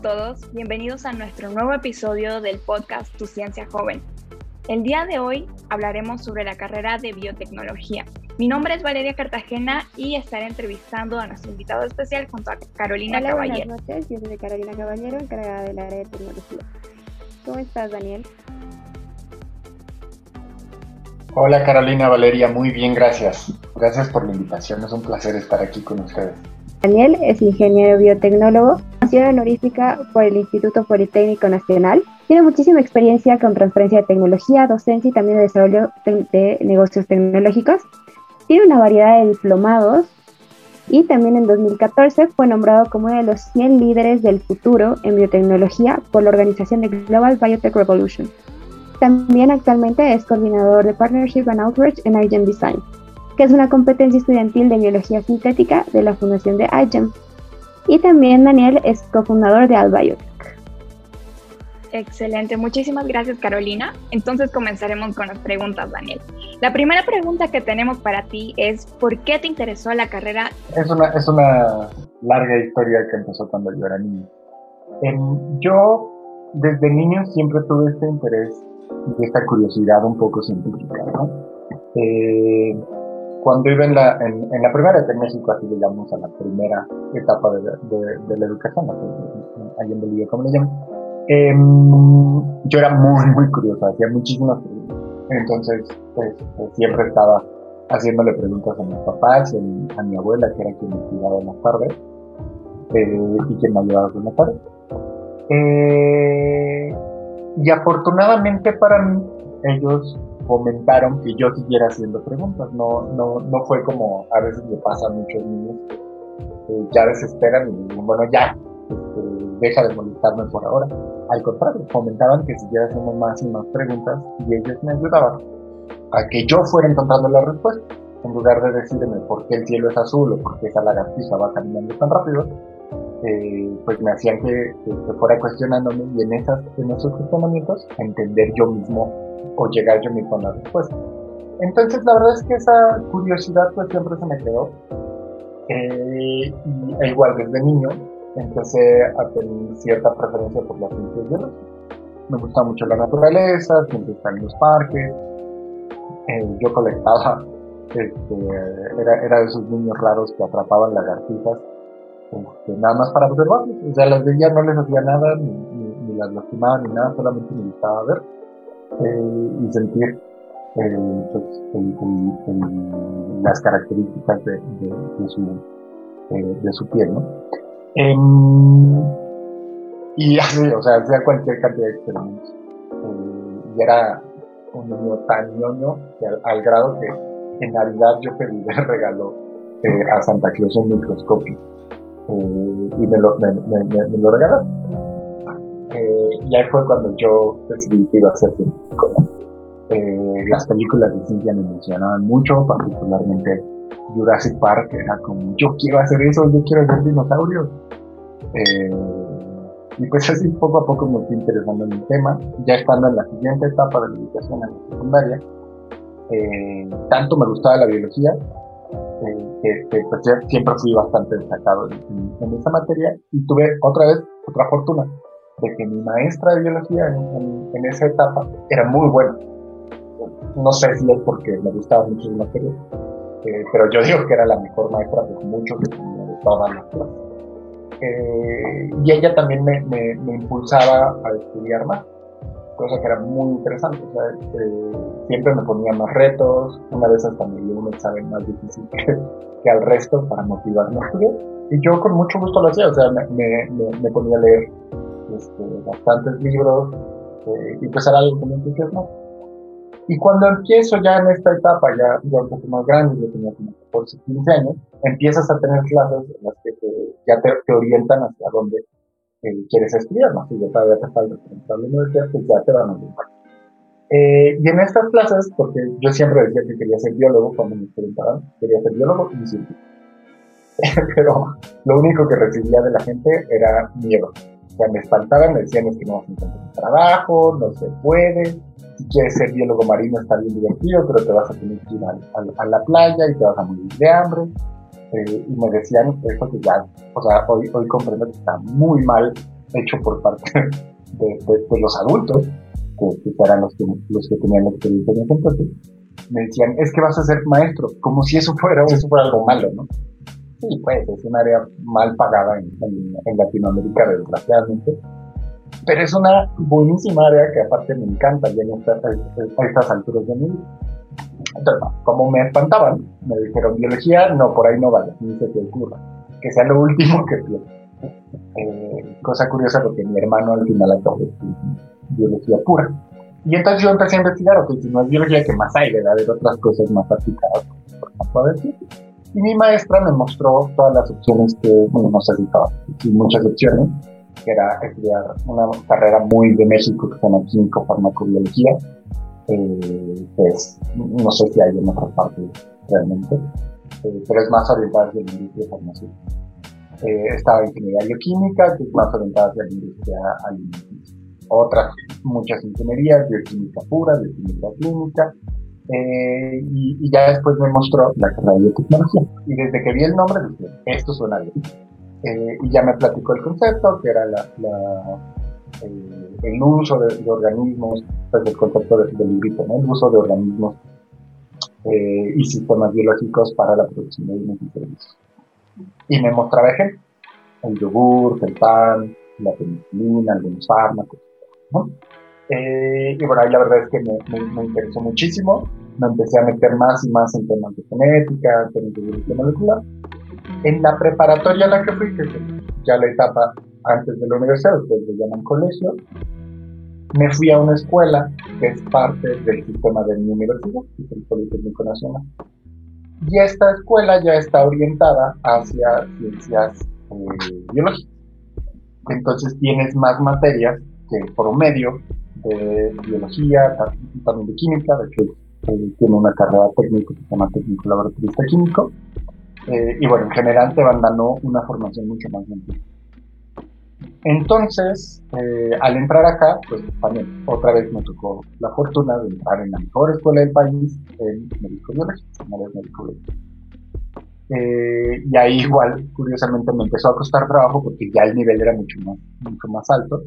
Hola a todos, bienvenidos a nuestro nuevo episodio del podcast Tu Ciencia Joven. El día de hoy hablaremos sobre la carrera de biotecnología. Mi nombre es Valeria Cartagena y estaré entrevistando a nuestro invitado especial junto a Carolina Hola, Caballero. Buenas noches, yo soy Carolina Caballero, encargada del área de tecnología. ¿Cómo estás, Daniel? Hola Carolina Valeria, muy bien, gracias. Gracias por la invitación, es un placer estar aquí con ustedes. Daniel es ingeniero biotecnólogo, nació honorífica por el Instituto Politécnico Nacional. Tiene muchísima experiencia con transferencia de tecnología, docencia y también de desarrollo de, negocios tecnológicos. Tiene una variedad de diplomados y también en 2014 fue nombrado como uno de los 100 líderes del futuro en biotecnología por la organización de Global Biotech Revolution. También actualmente es coordinador de Partnership and Outreach en iGEM Design, que es una competencia estudiantil de biología sintética de la fundación de iGEM. Y también Daniel es cofundador de Albiotech. Excelente, muchísimas gracias Carolina. Entonces comenzaremos con las preguntas, Daniel. La primera pregunta que tenemos para ti es, ¿por qué te interesó la carrera? Es una, es una larga historia que empezó cuando yo era niño. Em, yo desde niño siempre tuve este interés y esta curiosidad un poco científica. ¿no? Eh, cuando iba en la, en, en la primera de México, así le llamamos a la primera etapa de, de, de la educación, ahí en Bolivia, como le llaman, eh, yo era muy, muy curiosa, hacía muchísimas preguntas. Entonces, pues, pues, siempre estaba haciéndole preguntas a mis papás, a mi abuela, que era quien me cuidaba en las tardes, eh, y quien me ayudaba con las tardes. Eh, y afortunadamente para mí, ellos comentaron que yo siguiera haciendo preguntas. No, no, no fue como a veces le pasa a muchos niños que ya desesperan y bueno, ya, este, deja de molestarme por ahora. Al contrario, comentaban que siguiera haciendo más y más preguntas y ellos me ayudaban a que yo fuera encontrando la respuesta. En lugar de decirme por qué el cielo es azul o por qué esa lagartija va caminando tan rápido, eh, pues me hacían que, que, que, fuera cuestionándome y en, esas, en esos cuestionamientos entender yo mismo o llegar yo mismo a la respuesta. Entonces la verdad es que esa curiosidad pues siempre se me quedó. Eh, y, e igual desde niño empecé a tener cierta preferencia por las ciencias biológicas. Me gusta mucho la naturaleza, siempre estar en los parques. Eh, yo colectaba, este, era, era de esos niños raros que atrapaban lagartijas este, nada más para observarlos. O sea, las veía, no les hacía nada, ni, ni, ni las lastimaban, ni nada, solamente me gustaba ver eh, y sentir eh, pues, las características de, su, eh, de su piel, ¿no? y así, o sea, hacía cualquier cantidad de experimentos. y era un niño tan ñoño que al, grado que en Navidad yo pedí de regalo a Santa Claus un microscopio y me lo, me. Eh, y ahí fue cuando yo decidí que iba a ser científico. Eh, las películas de ciencia me emocionaban mucho, particularmente Jurassic Park, era como, yo quiero hacer eso, yo quiero ser dinosaurio. y pues así poco a poco me fui interesando en el tema, ya estando en la siguiente etapa de la educación en la secundaria, tanto me gustaba la biología eh, que pues, siempre fui bastante destacado en, en, esa materia y tuve otra vez otra fortuna de que mi maestra de biología en, esa etapa era muy buena. No sé si es porque me gustaban mucho las materias, eh, pero yo digo que era la mejor maestra de muchos de, de todas las clases. Eh, y ella también me, impulsaba a estudiar más cosa que era muy interesante. Eh, siempre me ponía más retos, una vez hasta me dio un examen más difícil que, que, al resto para motivarme a estudiar. Y yo con mucho gusto lo hacía, o sea, me ponía a leer este, bastantes libros eh, y pues era algo que me entusiasmó. Y cuando empiezo ya en esta etapa, ya, ya un poco más grande, yo tenía como 14, 15 años, empiezas a tener clases en las que te, ya te, te orientan hacia dónde eh, quieres estudiar, ¿no? Si ya todavía te falta la universidad, pues ya te van a orientar. Eh, y en estas clases, porque yo siempre decía que quería ser biólogo cuando me preguntaban, quería ser biólogo y científico. Pero lo único que recibía de la gente era miedo. Sea, me espantaban, me decían que no vas a encontrar trabajo, no se puede. Si quieres ser biólogo marino está bien divertido, pero te vas a tener que ir a, a, la playa y te vas a morir de hambre. eh, y me decían eso que ya, o sea, hoy, hoy comprendo que está muy mal hecho por parte de, los adultos, que, eran los que, los que tenían la experiencia en ese entonces, me decían, es que vas a ser maestro, como si eso fuera algo malo, ¿no? Sí, pues es un área mal pagada en, Latinoamérica, desgraciadamente, pero es una buenísima área que aparte me encanta ya en estas, a estas alturas de mi vida. Entonces, como me espantaban, me dijeron biología, no, por ahí no vale, ni se te ocurra, que sea lo último que pierdas. Eh, cosa curiosa porque mi hermano al final acabó biología pura. Y entonces yo empecé a investigar, ok, si no es biología, ¿qué más hay? Debe haber otras cosas más aplicadas, por ejemplo. Y mi maestra me mostró todas las opciones que, bueno, no sé si muchas opciones, que era estudiar una carrera muy de México que se llama Químico Farmacobiología, eh, pues no sé si hay en otras partes realmente, eh, pero es más orientada hacia la industria farmacéutica. Eh, estaba ingeniería bioquímica, que es más orientada hacia la industria alimenticia. Otras, muchas ingenierías, bioquímica pura, bioquímica clínica, eh, y, ya después me mostró la carrera de biotecnología. Y desde que vi el nombre dije, esto suena bien. Eh, y ya me platicó el concepto, que era la, eh, el uso de, organismos, pues el concepto del librito, ¿no? el uso de organismos eh, y sistemas biológicos para la producción de alimentos y servicios. Y me mostraba ejemplos, el yogur, el pan, la penicilina, algunos fármacos. ¿no? Y bueno, ahí la verdad es que me, me, interesó muchísimo, me empecé a meter más y más en temas de genética, temas de biología molecular, en la preparatoria a la que fui, que es ya la etapa antes de la universidad, ustedes le llaman colegio, me fui a una escuela que es parte del sistema de mi universidad, que es el Politécnico Nacional. Y esta escuela ya está orientada hacia ciencias eh, biológicas. Entonces tienes más materias que por medio de biología, también de química, de hecho eh, tiene una carrera técnica que se llama técnico laboratorista químico, eh, y bueno, en general te van dando una formación mucho más amplia. Entonces, eh, al entrar acá, pues también otra vez me tocó la fortuna de entrar en la mejor escuela del país, en médico biológico, eh, y ahí igual, curiosamente, me empezó a costar trabajo porque ya el nivel era mucho más, mucho más alto.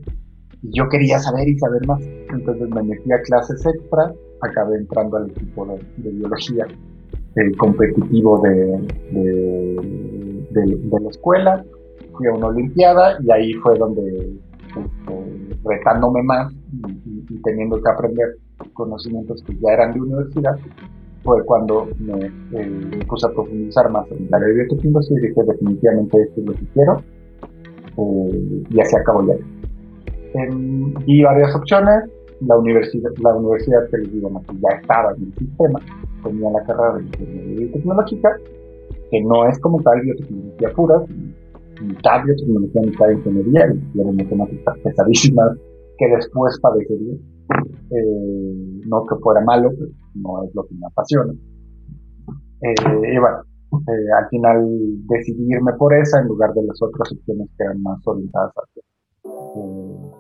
Y yo quería saber y saber más. Entonces me metí a clases extra, acabé entrando al equipo de biología el competitivo de, de, la escuela, fui a una olimpiada y ahí fue donde, este, retándome más y, teniendo que aprender conocimientos que ya eran de universidad, fue cuando me, eh, puse a profundizar más en la biotecnología y dije definitivamente esto es lo que quiero eh, y así acabó ya. Vi varias opciones, la universidad, la universidad que les digo, ya estaba en el sistema, tenía la carrera de ingeniería biotecnológica, que no es como tal biotecnología pura, mitad biotecnología, mitad ingeniería, y eran matemáticas pesadísimas que después padecería. Eh, no que fuera malo, pero no es lo que me apasiona. Eh, y bueno, eh, al final decidí irme por esa en lugar de las otras opciones que eran más orientadas hacia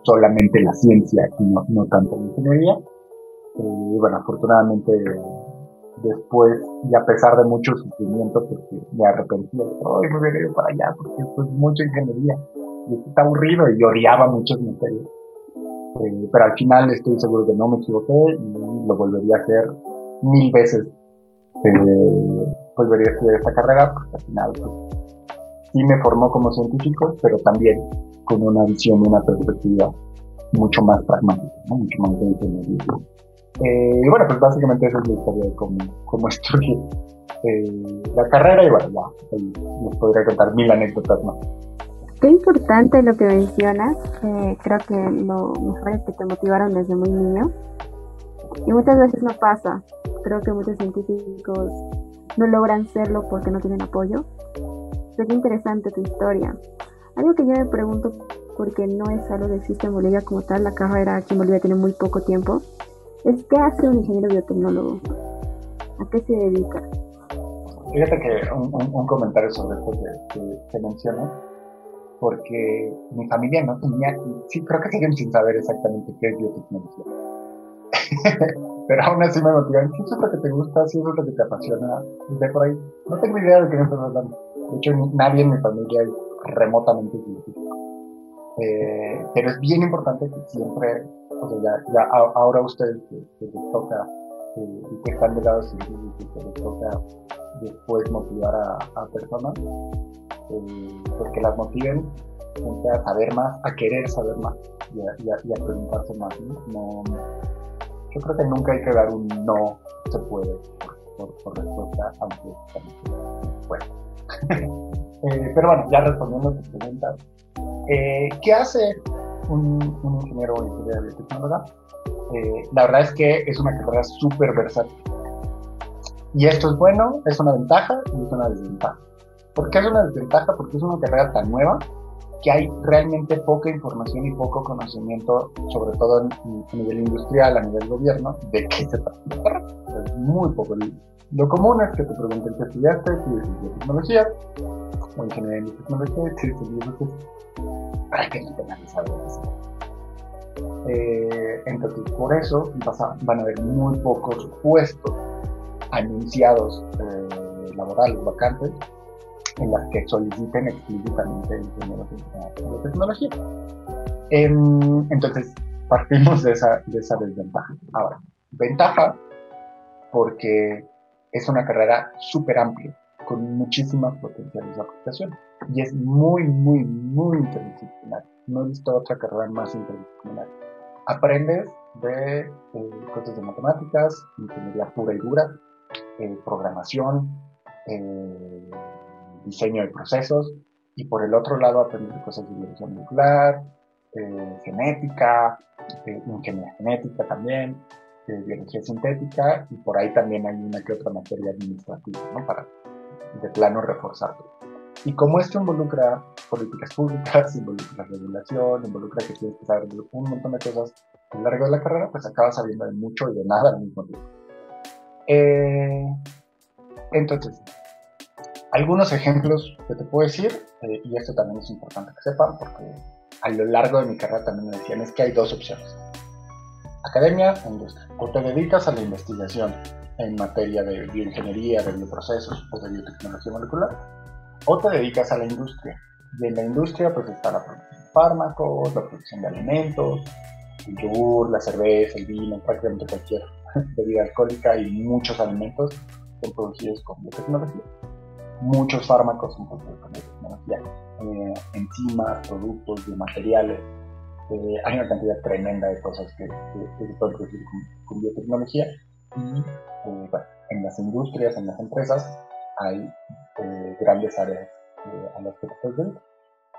solamente la ciencia y no, no tanto la ingeniería. y bueno, afortunadamente después, y a pesar de mucho sufrimiento, porque me arrepentí, hoy me hubiera ido para allá, porque es mucha ingeniería, y está aburrido, y odiaba muchas materias. Eh, pero al final estoy seguro que no me equivoqué y lo volvería a hacer mil veces. Eh, volvería a estudiar esta carrera, porque al final pues, sí me formó como científico, pero también con una visión y una perspectiva mucho más pragmática, mucho más de ingeniería. Eh, y bueno, pues básicamente esa es la historia de cómo, cómo estudié eh, la carrera y bueno, ya nos podría contar mil anécdotas más. Qué importante lo que mencionas, creo que lo mejor es que te motivaron desde muy niño y muchas veces no pasa, creo que muchos científicos no logran serlo porque no tienen apoyo. Pero qué interesante tu historia. Algo que yo me pregunto, porque no es algo que existe en Bolivia como tal, la carrera aquí en Bolivia tiene muy poco tiempo, es qué hace un ingeniero biotecnólogo, a qué se dedica. Fíjate que un, comentario sobre esto que, que, porque mi familia no tenía, sí, creo que siguen sin saber exactamente qué es biotecnología. pero aún así me motivan. Si es lo que te gusta, si eso es lo que te apasiona, de por ahí. No tengo idea de qué me estás hablando. De hecho, nadie en mi familia remotamente científico. Eh, pero es bien importante que siempre, o sea, ya, ya ahora ustedes que, les toca eh, y que están de lado científico, que les toca después motivar a, a personas, eh, pues que las motiven a saber más, a querer saber más y a, a, preguntarse más. ¿no? yo creo que nunca hay que dar un no se puede por, por, respuesta, aunque bueno. eh, pero bueno, ya respondiendo a tu pregunta, eh, ¿qué hace un, ingeniero o ingeniero de biotecnología? Eh, la verdad es que es una carrera súper versátil. Y esto es bueno, es una ventaja y es una desventaja. ¿Por qué es una desventaja? Porque es una carrera tan nueva que hay realmente poca información y poco conocimiento, sobre todo a nivel industrial, a nivel gobierno, de qué se trata. Es muy poco. Lo común es que te pregunten qué estudiaste, si estudias tecnología, o ingeniería de tecnología, si estudias prácticamente. Eh, entonces, por eso van a haber muy pocos puestos anunciados eh, laborales, vacantes, en las que soliciten explícitamente ingenieros de tecnología. Em, entonces, partimos de esa, de esa desventaja. Ahora, ventaja porque es una carrera súper amplia, con muchísimas potenciales de aplicación. Y es muy, muy, muy interdisciplinar. No he visto otra carrera más interdisciplinar. Aprendes de eh, cosas de matemáticas, ingeniería pura y dura, eh, programación, eh, diseño de procesos, y por el otro lado aprender cosas de biología molecular, eh, genética, eh, ingeniería genética también, eh, biología sintética, y por ahí también hay una que otra materia administrativa, ¿no? Para de plano reforzarlo. Y como esto involucra políticas públicas, involucra regulación, involucra que tienes que saber un montón de cosas a lo largo de la carrera, pues acabas sabiendo de mucho y de nada al mismo tiempo. entonces, algunos ejemplos que te puedo decir, eh, y esto también es importante que sepan, porque a lo largo de mi carrera también me decían, es que hay dos opciones. Academia e industria. O te dedicas a la investigación en materia de bioingeniería, de bioprocesos o de biotecnología molecular, o te dedicas a la industria. Y en la industria pues está la producción de fármacos, la producción de alimentos, el yogur, la cerveza, el vino, prácticamente cualquier bebida alcohólica y muchos alimentos son producidos con biotecnología muchos fármacos en tecnología, eh, enzimas, productos, biomateriales. Eh, hay una cantidad tremenda de cosas que, se pueden producir con, biotecnología. Y eh, bueno, en las industrias, en las empresas, hay grandes áreas a las que puedes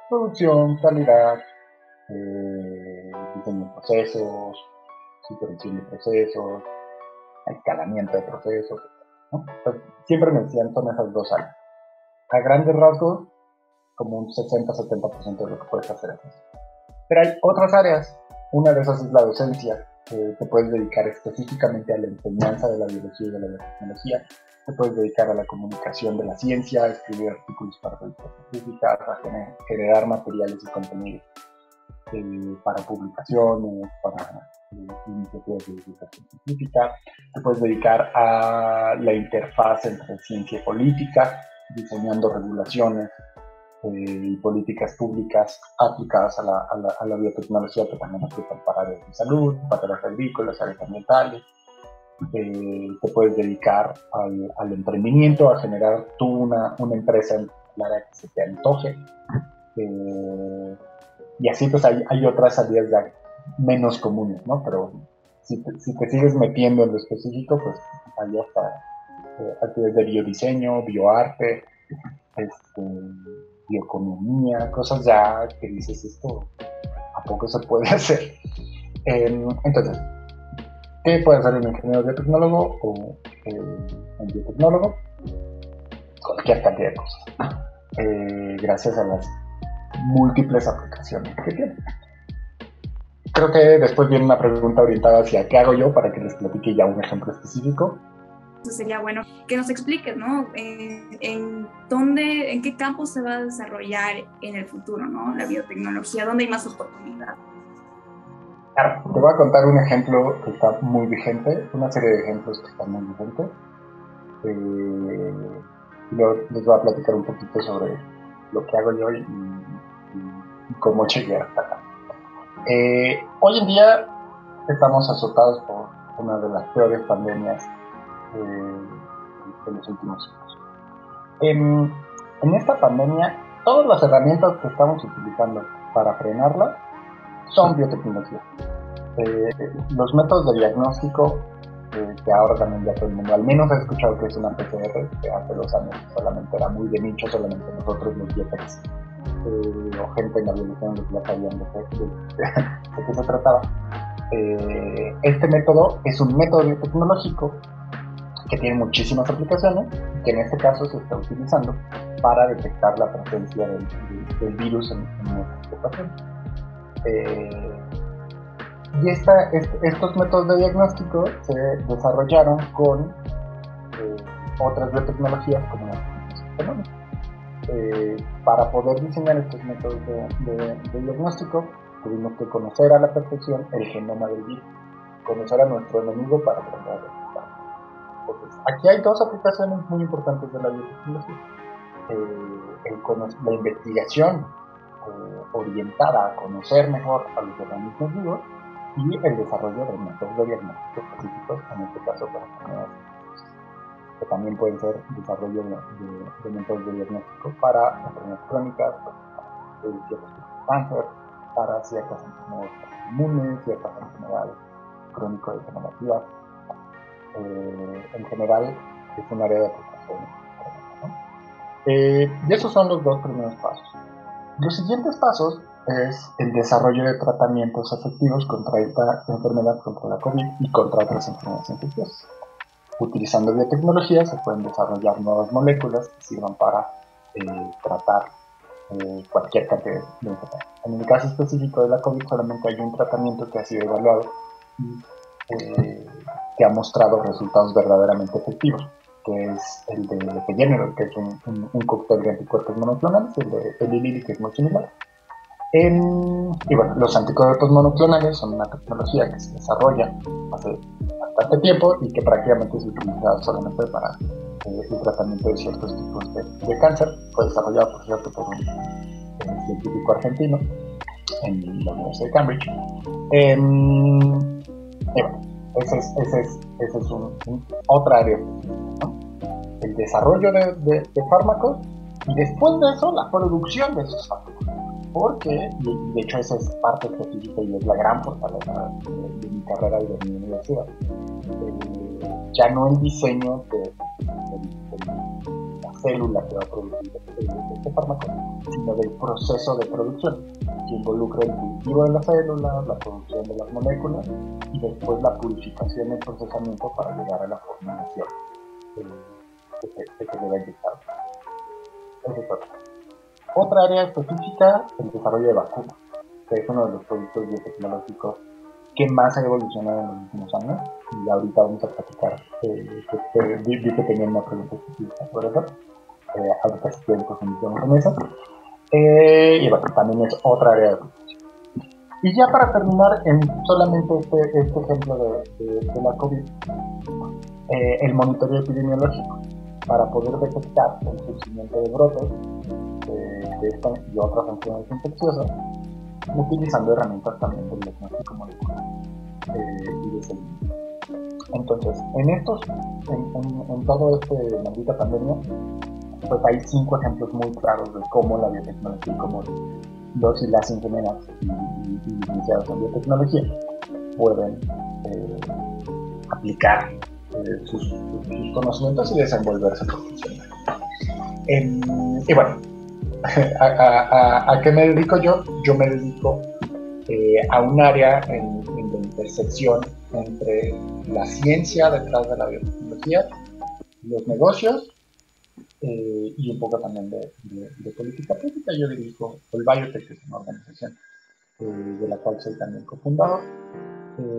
Producción, calidad, diseño de procesos, supervisión de procesos, escalamiento de procesos, pues, siempre me decían son esas dos áreas a grandes rasgos, como un 60-70% de lo que puedes hacer. Pero hay otras áreas. Una de esas es la docencia. que te puedes dedicar específicamente a la enseñanza de la biología y de la biotecnología. Te puedes dedicar a la comunicación de la ciencia, a escribir artículos para revistas científicas, a generar materiales y contenidos eh, para publicaciones, para eh, iniciativas de divulgación científica. Te puedes dedicar a la interfaz entre ciencia y política diseñando regulaciones eh, y políticas públicas aplicadas a la, a la, biotecnología que también aplican para áreas de salud, para áreas agrícolas, áreas ambientales. Eh, te puedes dedicar al, al, emprendimiento, a generar tú una, empresa en la área que se te antoje. Eh, y así pues hay, otras salidas menos comunes, ¿no? Pero si te, si te sigues metiendo en lo específico, pues ahí hasta actividades de biodiseño, bioarte, este, bioeconomía, cosas ya que dices esto, ¿a poco se puede hacer? Em, entonces, ¿qué puede hacer un ingeniero biotecnólogo o eh, un biotecnólogo? Cualquier cantidad de cosas, eh, gracias a las múltiples aplicaciones que tiene. Creo que después viene una pregunta orientada hacia qué hago yo para que les platique ya un ejemplo específico sería bueno que nos expliques, ¿no? en dónde, en qué campo se va a desarrollar en el futuro, ¿no? La biotecnología, dónde hay más oportunidad. Te voy a contar un ejemplo que está muy vigente, una serie de ejemplos que están muy vigentes. Eh, les voy a platicar un poquito sobre lo que hago yo y, y, cómo llegué hasta acá. Eh, hoy en día estamos azotados por una de las peores pandemias eh, de los últimos años. En, en esta pandemia, todas las herramientas que estamos utilizando para frenarla son biotecnología. Eh, los métodos de diagnóstico, eh, que ahora también ya todo el mundo al menos ha escuchado que es una PCR, que hace dos años solamente era muy de nicho, solamente nosotros los biotecs eh, o gente en la biología ya sabían de, de, qué se trataba. este método es un método biotecnológico que tiene muchísimas aplicaciones, que en este caso se está utilizando para detectar la presencia del, virus en, nuestros pacientes. Eh, y estos métodos de diagnóstico se desarrollaron con eh, otras biotecnologías como la eh, para poder diseñar estos métodos de, diagnóstico tuvimos que conocer a la perfección el genoma del virus, conocer a nuestro enemigo para a Aquí hay dos aplicaciones muy importantes de la biotecnología. la investigación orientada a conocer mejor a los organismos vivos y el desarrollo de métodos de diagnóstico específicos, en este caso para enfermedades que también pueden ser desarrollo de, métodos de diagnóstico para enfermedades crónicas, para cáncer, para ciertas enfermedades inmunes, ciertas enfermedades crónico-degenerativas. Eh, en general es un área de aplicación. Eh, y esos son los dos primeros pasos. Los siguientes pasos es el desarrollo de tratamientos efectivos contra esta enfermedad, contra la COVID y contra otras enfermedades infecciosas. Utilizando biotecnología se pueden desarrollar nuevas moléculas que sirvan para eh, tratar eh, cualquier cantidad de enfermedades. En el caso específico de la COVID solamente hay un tratamiento que ha sido evaluado y eh, que ha mostrado resultados verdaderamente efectivos que es el de General, que es un, un, cóctel de anticuerpos monoclonales, el de el que es muy similar. y bueno, los anticuerpos monoclonales son una tecnología que se desarrolla hace bastante tiempo y que prácticamente es utilizada solamente para eh, el tratamiento de ciertos tipos de, cáncer. Fue desarrollado, por cierto, por un, científico argentino en la Universidad de Cambridge. Em, y bueno, ese es, ese es, ese es un, otra área el desarrollo de, fármacos y después de eso la producción de esos fármacos. Porque, de hecho esa es parte específica y es la gran fortaleza de, mi carrera y de mi universidad, eh, ya no el diseño de, célula que va a producir este fármaco, sino del proceso de producción, que involucra el cultivo de la célula, la producción de las moléculas y después la purificación y el procesamiento para llegar a la formulación que se, que debe inyectar. otra. área específica, el desarrollo de vacunas, que es uno de los productos biotecnológicos que más ha evolucionado en los últimos años. Y ahorita vamos a platicar, eh, que, vi que tenía una pregunta específica por eso. Eh, ahorita si quieren profundizamos en eso. Eh, y bueno, también es otra área de y ya para terminar, en solamente este, este ejemplo de, de, la COVID, eh, el monitoreo epidemiológico para poder detectar el surgimiento de brotes de esta y otras enfermedades infecciosas, utilizando herramientas también del diagnóstico molecular eh, y de seguimiento. Entonces, en estos, en, en, todo este maldita pandemia, pues hay cinco ejemplos muy claros de cómo la biotecnología y cómo los y las ingenieras y, iniciados en biotecnología pueden eh, aplicar eh, sus, conocimientos y desenvolverse profesionalmente. y bueno, a, qué me dedico yo? Yo me dedico eh, a un área en, la intersección entre la ciencia detrás de la biotecnología, los negocios eh, y un poco también de, política pública. Yo dirijo el Biotech, que es una organización de la cual soy también cofundador,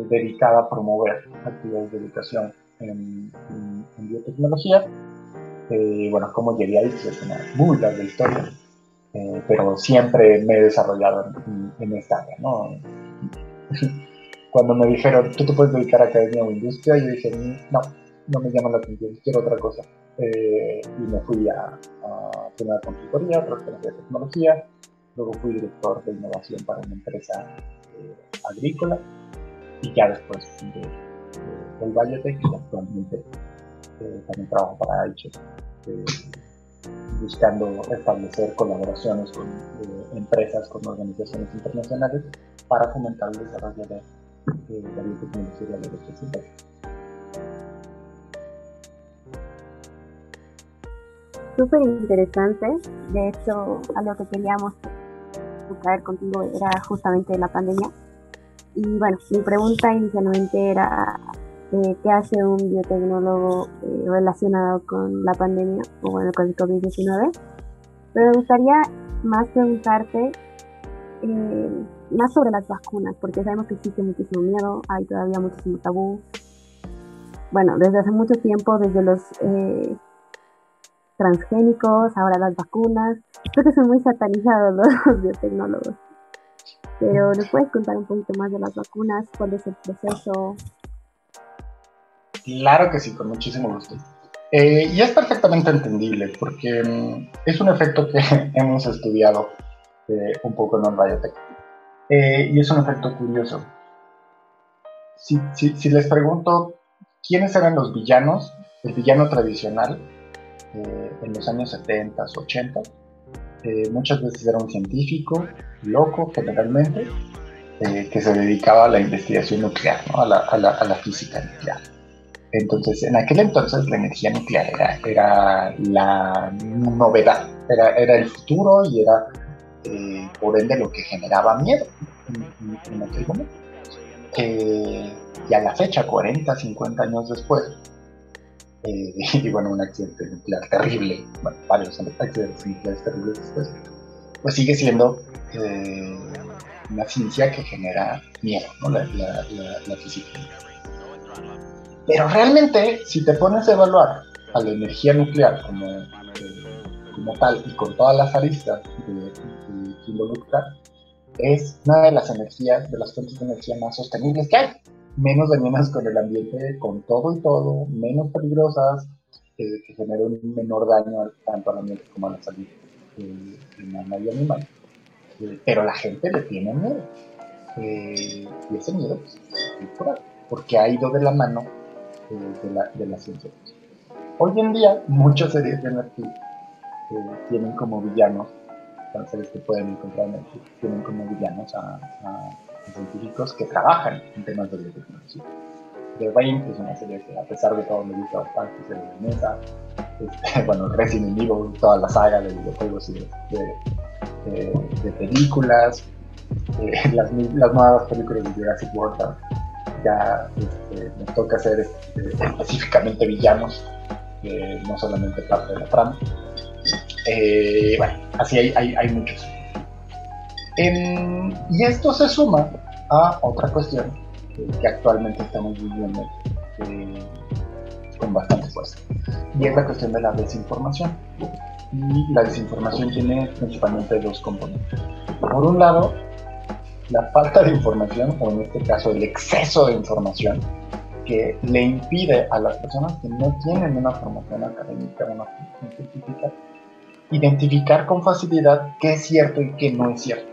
dedicada a promover actividades de educación en, biotecnología. Eh, bueno, como llegué ahí, es una muy larga historia, eh, pero siempre me he desarrollado en, esta área, ¿no? cuando me dijeron, tú te puedes dedicar a academia o industria, yo dije, no, no me llama la atención, quiero otra cosa. Eh, y me fui a, a consultoría, transferencia de tecnología, luego fui director de innovación para una empresa eh, agrícola. Y ya después de, de, del Biotech actualmente eh, también trabajo para ICHES, eh, buscando establecer colaboraciones con empresas, con organizaciones internacionales para fomentar el desarrollo de, la biotecnología y la Súper interesante. De hecho, a lo que queríamos traer contigo era justamente la pandemia. Y bueno, mi pregunta inicialmente era eh, qué hace un biotecnólogo eh, relacionado con la pandemia o bueno, con el COVID-19. Pero me gustaría más preguntarte eh, más sobre las vacunas, porque sabemos que existe muchísimo miedo, hay todavía muchísimo tabú. Bueno, desde hace mucho tiempo, desde los transgénicos, ahora las vacunas. Creo que son muy satanizados los biotecnólogos. Pero ¿nos puedes contar un poquito más de las vacunas? ¿Cuál es el proceso? Claro que sí, con muchísimo gusto. Eh, y es perfectamente entendible porque mm, es un efecto que hemos estudiado eh, un poco en biotech. Eh, y es un efecto curioso. Si, si, les pregunto quiénes eran los villanos, el villano tradicional en los años 70, 80, muchas veces era un científico, loco generalmente, que se dedicaba a la investigación nuclear, a, la, a, la, a la física nuclear. Entonces, en aquel entonces la energía nuclear era, la novedad, era, era, el futuro y era, eh, por ende, lo que generaba miedo en, aquel momento. Eh, y a la fecha, 40, 50 años después, eh, y bueno, un accidente nuclear terrible, bueno, varios accidentes nucleares terribles después, pues sigue siendo una ciencia que genera miedo, ¿no? la, la, física. Pero realmente, si te pones a evaluar a la energía nuclear como, eh, como tal y con todas las aristas que involucra, es una de las energías, de las fuentes de energía más sostenibles que hay. Menos dañinas con el ambiente, con todo y todo, menos peligrosas, eh, que generan un menor daño tanto al ambiente como a la salud eh, humana y animal. pero la gente le tiene miedo. y ese miedo pues, es porque ha ido de la mano de, la, de la ciencia. Hoy en día, muchos series de Netflix eh, tienen como villanos, las series que pueden encontrar en Netflix, tienen como villanos a, científicos que trabajan en temas de biotecnología. The Rain, es una serie que a pesar de todo me gusta bastante, se mesa. Este, bueno, Resident Evil, toda la saga de videojuegos y de, películas, eh, las, nuevas películas de Jurassic World ya este, nos toca hacer este, específicamente villanos, no solamente parte de la trama. Eh, bueno, así hay, hay, muchos. Y esto se suma a otra cuestión que actualmente estamos viviendo eh, con bastante fuerza, y es la cuestión de la desinformación. Y la desinformación tiene principalmente dos componentes. Por un lado, la falta de información, o en este caso el exceso de información, que le impide a las personas que no tienen una formación académica, una formación científica, identificar con facilidad qué es cierto y qué no es cierto.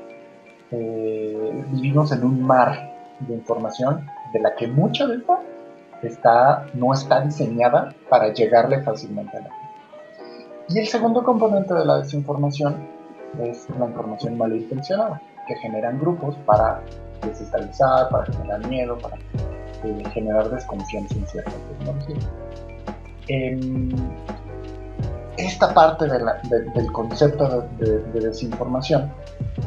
Eh, vivimos en un mar de información de la que mucha de esta está, no está diseñada para llegarle fácilmente a la gente. Y el segundo componente de la desinformación es la información malintencionada que generan grupos para desestabilizar, para generar miedo, para eh, generar desconfianza en ciertas tecnologías. Esta parte del concepto de, desinformación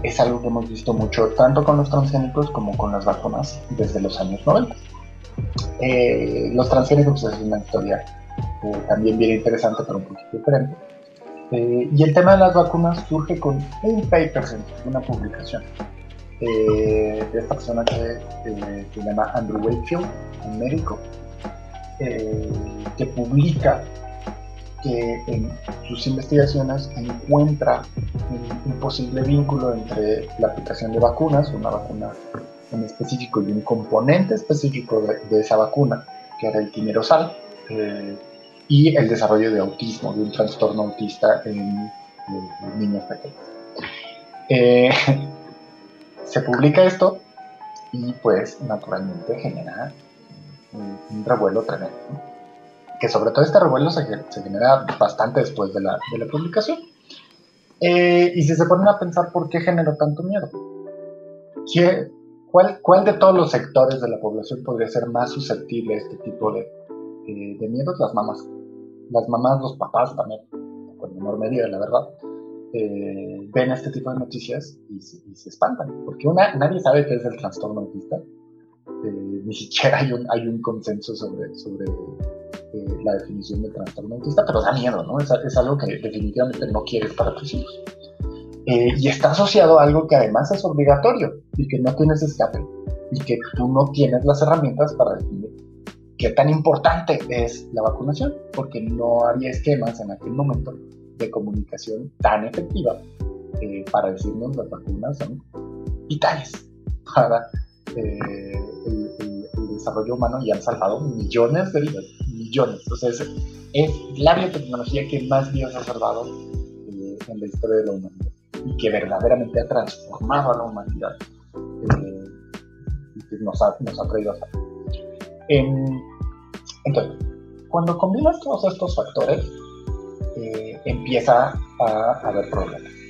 es algo que hemos visto mucho tanto con los transgénicos como con las vacunas desde los años 90. Eh, los transgénicos es una historia eh, también bien interesante, pero un poquito diferente. Eh, y el tema de las vacunas surge con un paper, una publicación eh, de esta persona que se llama Andrew Wakefield, un médico, que publica que en sus investigaciones encuentra un, posible vínculo entre la aplicación de vacunas, una vacuna en específico y un componente específico de, esa vacuna, que era el timerosal, eh, y el desarrollo de autismo, de un trastorno autista en, niños pequeños. Eh, se publica esto y pues naturalmente genera un, revuelo tremendo. Que sobre todo este revuelo se, genera bastante después de la, de la publicación. Eh, y si se ponen a pensar por qué generó tanto miedo, cuál, ¿cuál, de todos los sectores de la población podría ser más susceptible a este tipo de, de miedos? Las mamás. Las mamás, los papás también, con menor medida, la verdad. Eh, ven este tipo de noticias y se, espantan, porque una, nadie sabe qué es el trastorno autista, eh, ni siquiera hay un, hay un consenso sobre, sobre eh, la definición del trastorno autista, pero da miedo, ¿no? Es, algo que definitivamente no quieres para tus hijos. y está asociado a algo que además es obligatorio y que no tienes escape y que tú no tienes las herramientas para definir qué tan importante es la vacunación, porque no había esquemas en aquel momento de comunicación tan efectiva eh, para decirnos las vacunas son vitales para eh, desarrollo humano y han salvado millones de vidas, millones. Entonces es, la biotecnología que más vidas ha salvado eh, en la historia de la humanidad y que verdaderamente ha transformado a la humanidad y que nos ha, nos ha traído hasta entonces, cuando combinas todos estos factores, empieza a haber problemas.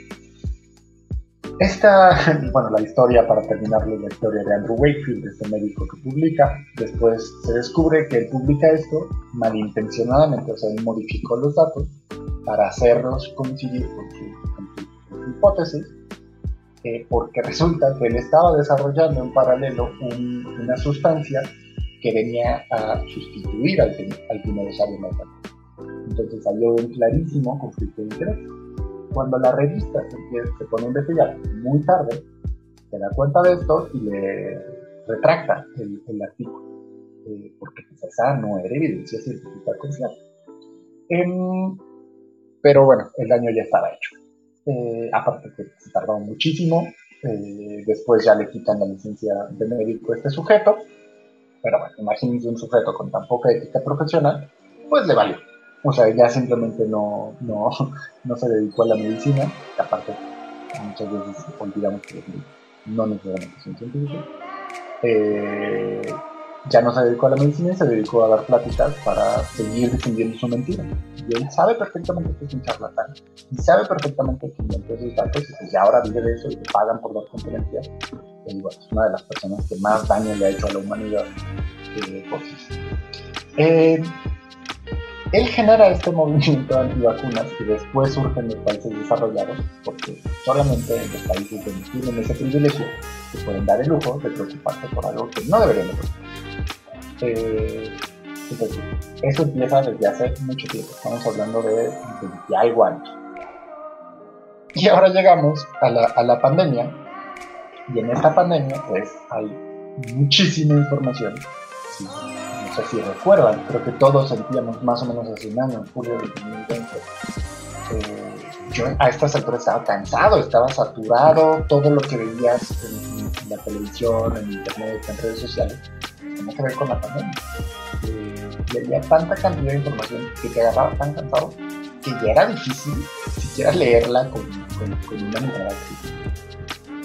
Esta, bueno, la historia, para terminarlo, la historia de Andrew Wakefield, este médico que publica, después se descubre que él publica esto malintencionadamente, o sea, él modificó los datos para hacerlos coincidir con su, hipótesis, eh, porque resulta que él estaba desarrollando en paralelo una sustancia que venía a sustituir al, al entonces salió un clarísimo conflicto de interés. Cuando la revista se, pone a investigar muy tarde, se da cuenta de esto y le retracta el, artículo, eh, porque pues, esa no era evidencia científica confiable. Em, pero bueno, el daño ya estaba hecho. Eh, aparte que se tardó muchísimo, eh, después ya le quitan la licencia de médico a este sujeto, pero bueno, imagínense un sujeto con tan poca ética profesional, pues le valió. O sea, ya simplemente no, no, no se dedicó a la medicina, aparte muchas veces olvidamos que no necesariamente son científicos. Eh, ya no se dedicó a la medicina y se dedicó a dar pláticas para seguir difundiendo su mentira. Y él sabe perfectamente que es un charlatán. Y sabe perfectamente que inventó esos datos y pues ya ahora vive de eso y le pagan por dar conferencias. Y bueno, es una de las personas que más daño le ha hecho a la humanidad eh, sí. Eh, él genera este movimiento antivacunas y después surgen los países desarrollados, porque solamente en los países donde tienen ese privilegio se pueden dar el lujo de preocuparse por algo que no deberían de. Eh, eso empieza desde hace mucho tiempo, estamos hablando de 20 algo años. Y ahora llegamos a la, a la pandemia, y en esta pandemia pues hay muchísima información no sé si recuerdan, creo que todos sentíamos más o menos hace un año, en julio de 2020. Eh, yo a estas alturas estaba cansado, estaba saturado, todo lo que veías en, la televisión, en internet, en redes sociales, tenía que ver con la pandemia. Eh, y había tanta cantidad de información que te agarraba tan cansado que ya era difícil siquiera leerla con, con, una mirada.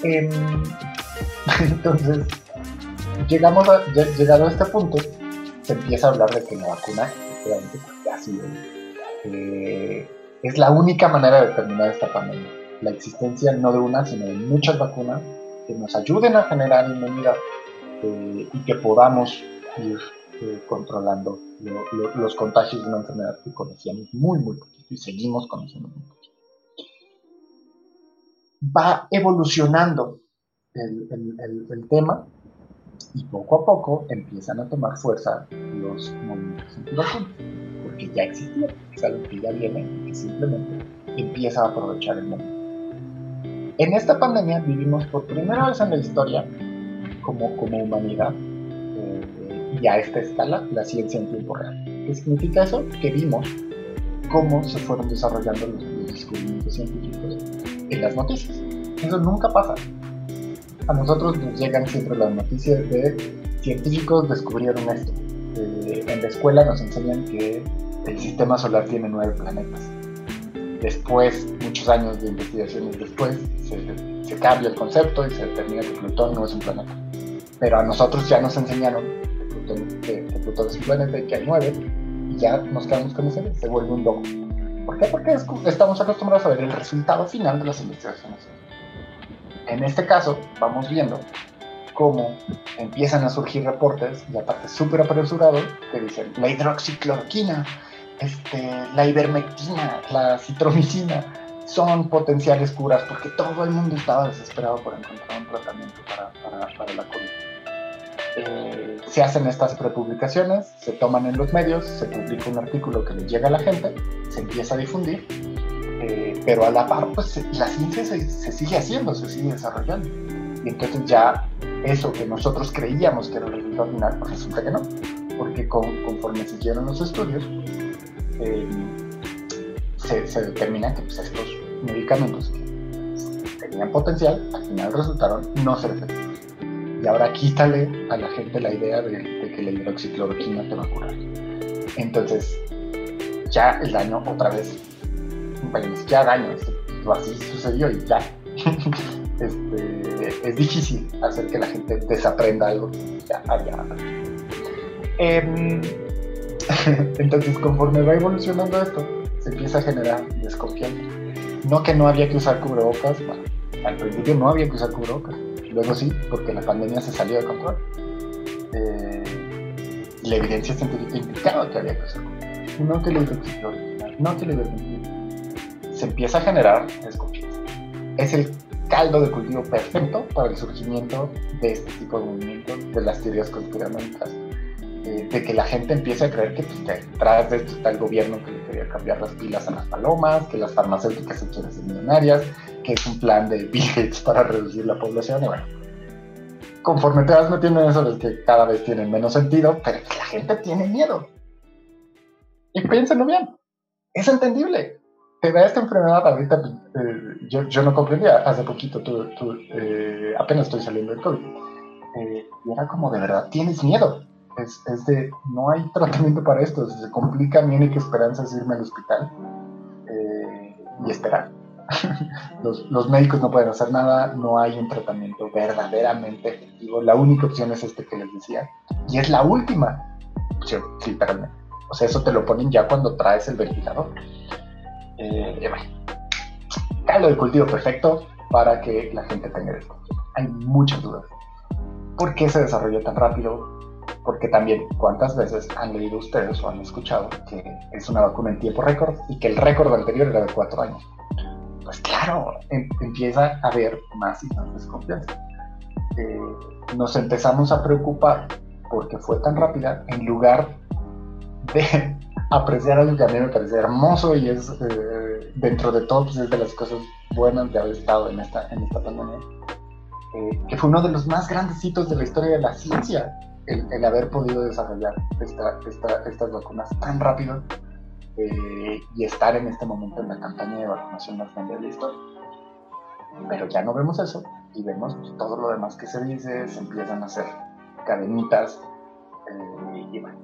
Em, entonces, llegamos llegado a este punto, se empieza a hablar de que la vacuna, pues, eh, es la única manera de terminar esta pandemia. La existencia no de una, sino de muchas vacunas que nos ayuden a generar inmunidad eh, y que podamos ir eh, controlando los contagios de una enfermedad que conocíamos muy, muy poquito y seguimos conociendo muy poquito. Va evolucionando el tema y poco a poco empiezan a tomar fuerza los movimientos antivacunas, porque ya existía, es algo que ya viene y simplemente empieza a aprovechar el momento. En esta pandemia vivimos por primera vez en la historia, como, como humanidad, eh, y a esta escala, la ciencia en tiempo real. ¿Qué significa eso? Que vimos cómo se fueron desarrollando los, descubrimientos científicos en las noticias. Eso nunca pasa. A nosotros nos llegan siempre las noticias de científicos descubrieron esto. Eh, en la escuela nos enseñan que el sistema solar tiene nueve planetas. Después, muchos años de investigaciones después, se, cambia el concepto y se determina que Plutón no es un planeta. Pero a nosotros ya nos enseñaron que Plutón, es un planeta y que hay nueve, y ya nos quedamos con ese, se vuelve un dogma. ¿Por qué? Porque estamos acostumbrados a ver el resultado final de las investigaciones. En este caso, vamos viendo cómo empiezan a surgir reportes, y aparte súper apresurados, que dicen la hidroxicloroquina, este, la ivermectina, la citromicina, son potenciales curas porque todo el mundo estaba desesperado por encontrar un tratamiento para, la COVID. Eh, se hacen estas prepublicaciones, se toman en los medios, se publica un artículo que le llega a la gente, se empieza a difundir, eh, pero a la par, pues la ciencia se, sigue haciendo, se sigue desarrollando. Y entonces ya eso que nosotros creíamos que era el resultado final, pues resulta que no, porque conforme siguieron los estudios, eh, se, determina que pues, estos medicamentos que tenían potencial, al final resultaron no ser efectivos. Y ahora quítale a la gente la idea de, que la hidroxicloroquina te va a curar. Entonces, ya el daño otra vez, bueno, ya daño, así sucedió y ya. este, es difícil hacer que la gente desaprenda algo que ya había. Eh, Entonces, conforme va evolucionando esto, se empieza a generar desconfianza. No que no había que usar cubrebocas, bueno, al principio no había que usar cubrebocas, luego sí, porque la pandemia se salió de control. Eh, la evidencia científica indicaba que había que usar cubrebocas. No que lo no que lo Se empieza a generar desconfianza. Es el caldo de cultivo perfecto para el surgimiento de este tipo de movimientos, de las teorías conspiranoicas de que la gente empiece a creer que pues, detrás de esto está el gobierno que le quería cambiar las pilas a las palomas, que las farmacéuticas se quieren ser millonarias, que es un plan de Bill Gates para reducir la población. Y bueno, conforme te vas metiendo en eso, ves que cada vez tiene menos sentido, pero que la gente tiene miedo. Y piénsenlo bien, es entendible. Te da esta enfermedad ahorita, eh, yo, no comprendía, hace poquito tú, eh, apenas estoy saliendo del COVID, eh, y era como de verdad, tienes miedo es, de, no hay tratamiento para esto, se complica, mi única esperanza es irme al hospital y esperar. los, los, médicos no pueden hacer nada, no hay un tratamiento verdaderamente efectivo, la única opción es este que les decía, y es la última opción, literalmente. O sea, eso te lo ponen ya cuando traes el ventilador. Eh, caldo de cultivo perfecto para que la gente tenga esto. Hay muchas dudas. ¿Por qué se desarrolló tan rápido? porque también cuántas veces han leído ustedes o han escuchado que es una vacuna en tiempo récord y que el récord anterior era de cuatro años. Pues claro, em, empieza a haber más y más desconfianza. Eh, nos empezamos a preocupar porque fue tan rápida en lugar de apreciar algo que a mí me parece hermoso y es eh, dentro de todo pues es de las cosas buenas de haber estado en esta, en esta pandemia, eh, que fue uno de los más grandes hitos de la historia de la ciencia el, haber podido desarrollar estas vacunas tan rápido eh, y estar en este momento en la campaña de vacunación más grande de la historia. Pero ya no vemos eso y vemos todo lo demás que se dice, se empiezan a hacer cadenitas eh, y bueno,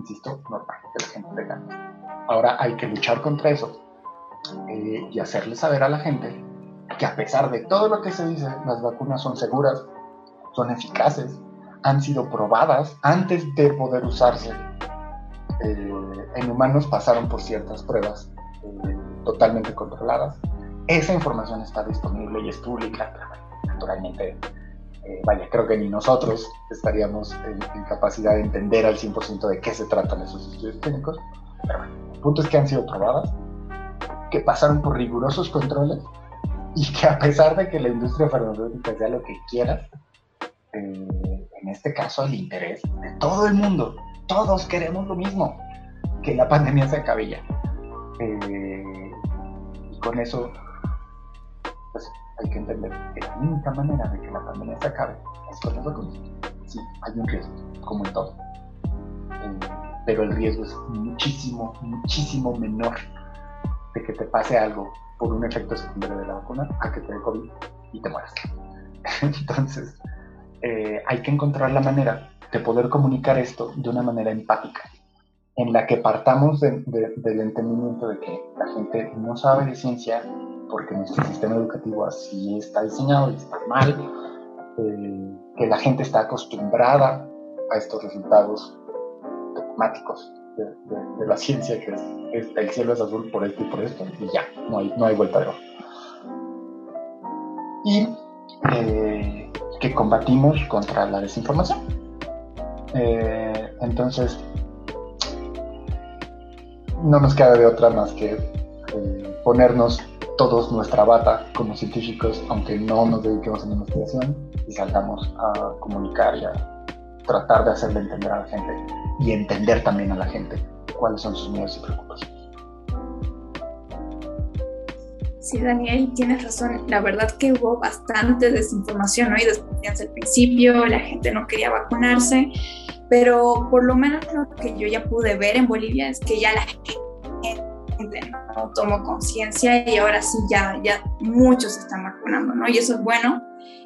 insisto, normal que la gente tenga. Ahora hay que luchar contra eso eh, y hacerle saber a la gente que a pesar de todo lo que se dice, las vacunas son seguras, son eficaces, han sido probadas antes de poder usarse eh, en humanos, pasaron por ciertas pruebas eh, totalmente controladas. Esa información está disponible y es pública, naturalmente, eh, vaya, creo que ni nosotros estaríamos en, capacidad de entender al 100% de qué se tratan esos estudios clínicos, pero bueno, el punto es que han sido probadas, que pasaron por rigurosos controles y que a pesar de que la industria farmacéutica sea lo que quiera, eh, en este caso el interés de todo el mundo. Todos queremos lo mismo, que la pandemia se acabe. Eh, y con eso, pues hay que entender que la única manera de que la pandemia se acabe es con nosotros. Sí, hay un riesgo, como en todo. Eh, pero el riesgo es muchísimo, muchísimo menor de que te pase algo por un efecto secundario de la vacuna a que te dé COVID y te mueras. Entonces, eh, hay que encontrar la manera de poder comunicar esto de una manera empática, en la que partamos del entendimiento de que la gente no sabe de ciencia porque nuestro sistema educativo así está diseñado y está mal, eh, que la gente está acostumbrada a estos resultados dogmáticos de, la ciencia, que es, el cielo es azul por esto y por esto, y ya, no hay, no hay vuelta de hoja. Y eh, que combatimos contra la desinformación. Eh, entonces, no nos queda de otra más que ponernos todos nuestra bata como científicos, aunque no nos dediquemos a la investigación, y salgamos a comunicar y a tratar de hacerle entender a la gente y entender también a la gente cuáles son sus miedos y preocupaciones. Sí, Daniel, tienes razón. La verdad que hubo bastante desinformación ¿no? y desconfianza al principio, la gente no quería vacunarse, pero por lo menos lo que yo ya pude ver en Bolivia es que ya la gente no tomó conciencia y ahora sí ya, ya muchos están vacunando, ¿no? Y eso es bueno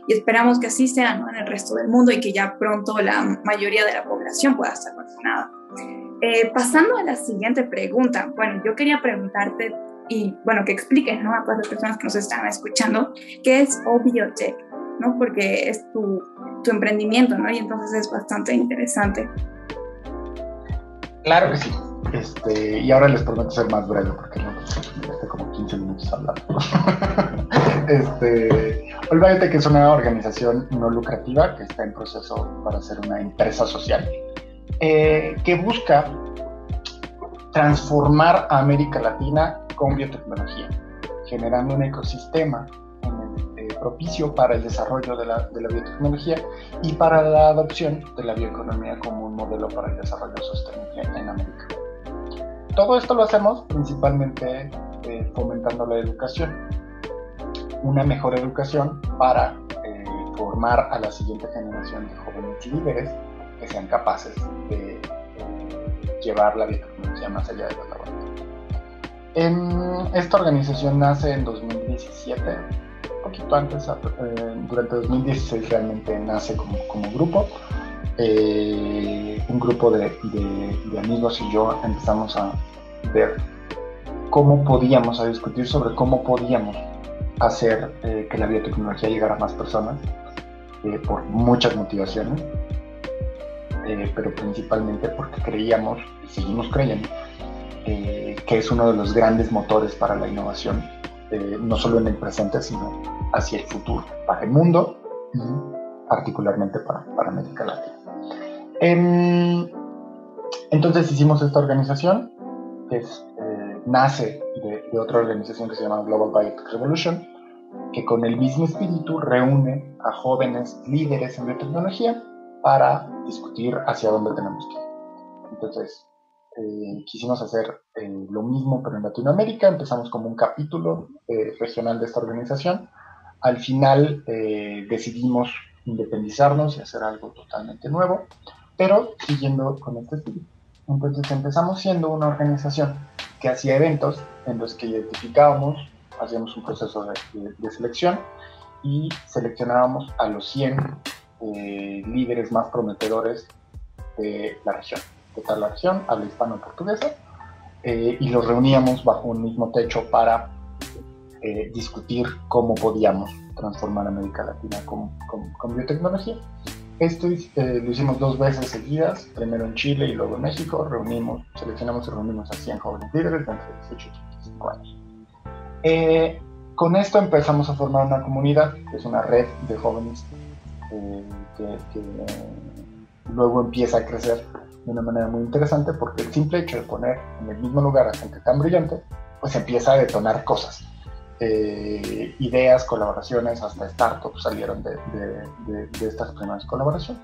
y esperamos que así sea ¿no? en el resto del mundo y que ya pronto la mayoría de la población pueda estar vacunada. Eh, pasando a la siguiente pregunta, bueno, yo quería preguntarte y bueno, que expliques ¿no? a todas las personas que nos están escuchando qué es Obiotech, ¿no? porque es tu, tu emprendimiento ¿no? y entonces es bastante interesante. Claro que sí. Este, y ahora les prometo ser más breve porque no estoy como 15 minutos hablando. este, que es una organización no lucrativa que está en proceso para ser una empresa social eh, que busca transformar a América Latina con biotecnología, generando un ecosistema eh, propicio para el desarrollo de la, de la, biotecnología y para la adopción de la bioeconomía como un modelo para el desarrollo sostenible en América. Todo esto lo hacemos principalmente eh, fomentando la educación, una mejor educación para eh, formar a la siguiente generación de jóvenes líderes que sean capaces de llevar la biotecnología más allá de la en esta organización nace en 2017, un poquito antes, eh, durante 2016 realmente nace como grupo. Eh, un grupo de, de, amigos y yo empezamos a ver cómo podíamos, a discutir sobre cómo podíamos hacer eh, que la biotecnología llegara a más personas, por muchas motivaciones, pero principalmente porque creíamos y seguimos creyendo eh, que es uno de los grandes motores para la innovación, eh, no solo en el presente, sino hacia el futuro, para el mundo y particularmente para, para América Latina. Em, entonces hicimos esta organización, que eh, nace de, de, otra organización que se llama Global Biotech Revolution, que con el mismo espíritu reúne a jóvenes líderes en biotecnología para discutir hacia dónde tenemos que ir. Entonces, eh, quisimos hacer eh, lo mismo pero en Latinoamérica, empezamos como un capítulo eh, regional de esta organización, al final decidimos independizarnos y hacer algo totalmente nuevo, pero siguiendo con este espíritu. Entonces empezamos siendo una organización que hacía eventos en los que identificábamos, hacíamos un proceso de, selección y seleccionábamos a los 100 líderes más prometedores de la región de tal la región, habla hispano-portuguesa, eh, y los reuníamos bajo un mismo techo para eh, discutir cómo podíamos transformar América Latina con, biotecnología. Esto eh, lo hicimos dos veces seguidas, primero en Chile y luego en México. Reunimos, seleccionamos y reunimos a 100 jóvenes líderes de entre 18 y 35 años. con esto empezamos a formar una comunidad, que es una red de jóvenes que, que luego empieza a crecer de una manera muy interesante porque el simple hecho de poner en el mismo lugar a gente tan brillante, pues empieza a detonar cosas. Eh, ideas, colaboraciones, hasta startups salieron de, de, de, estas primeras colaboraciones.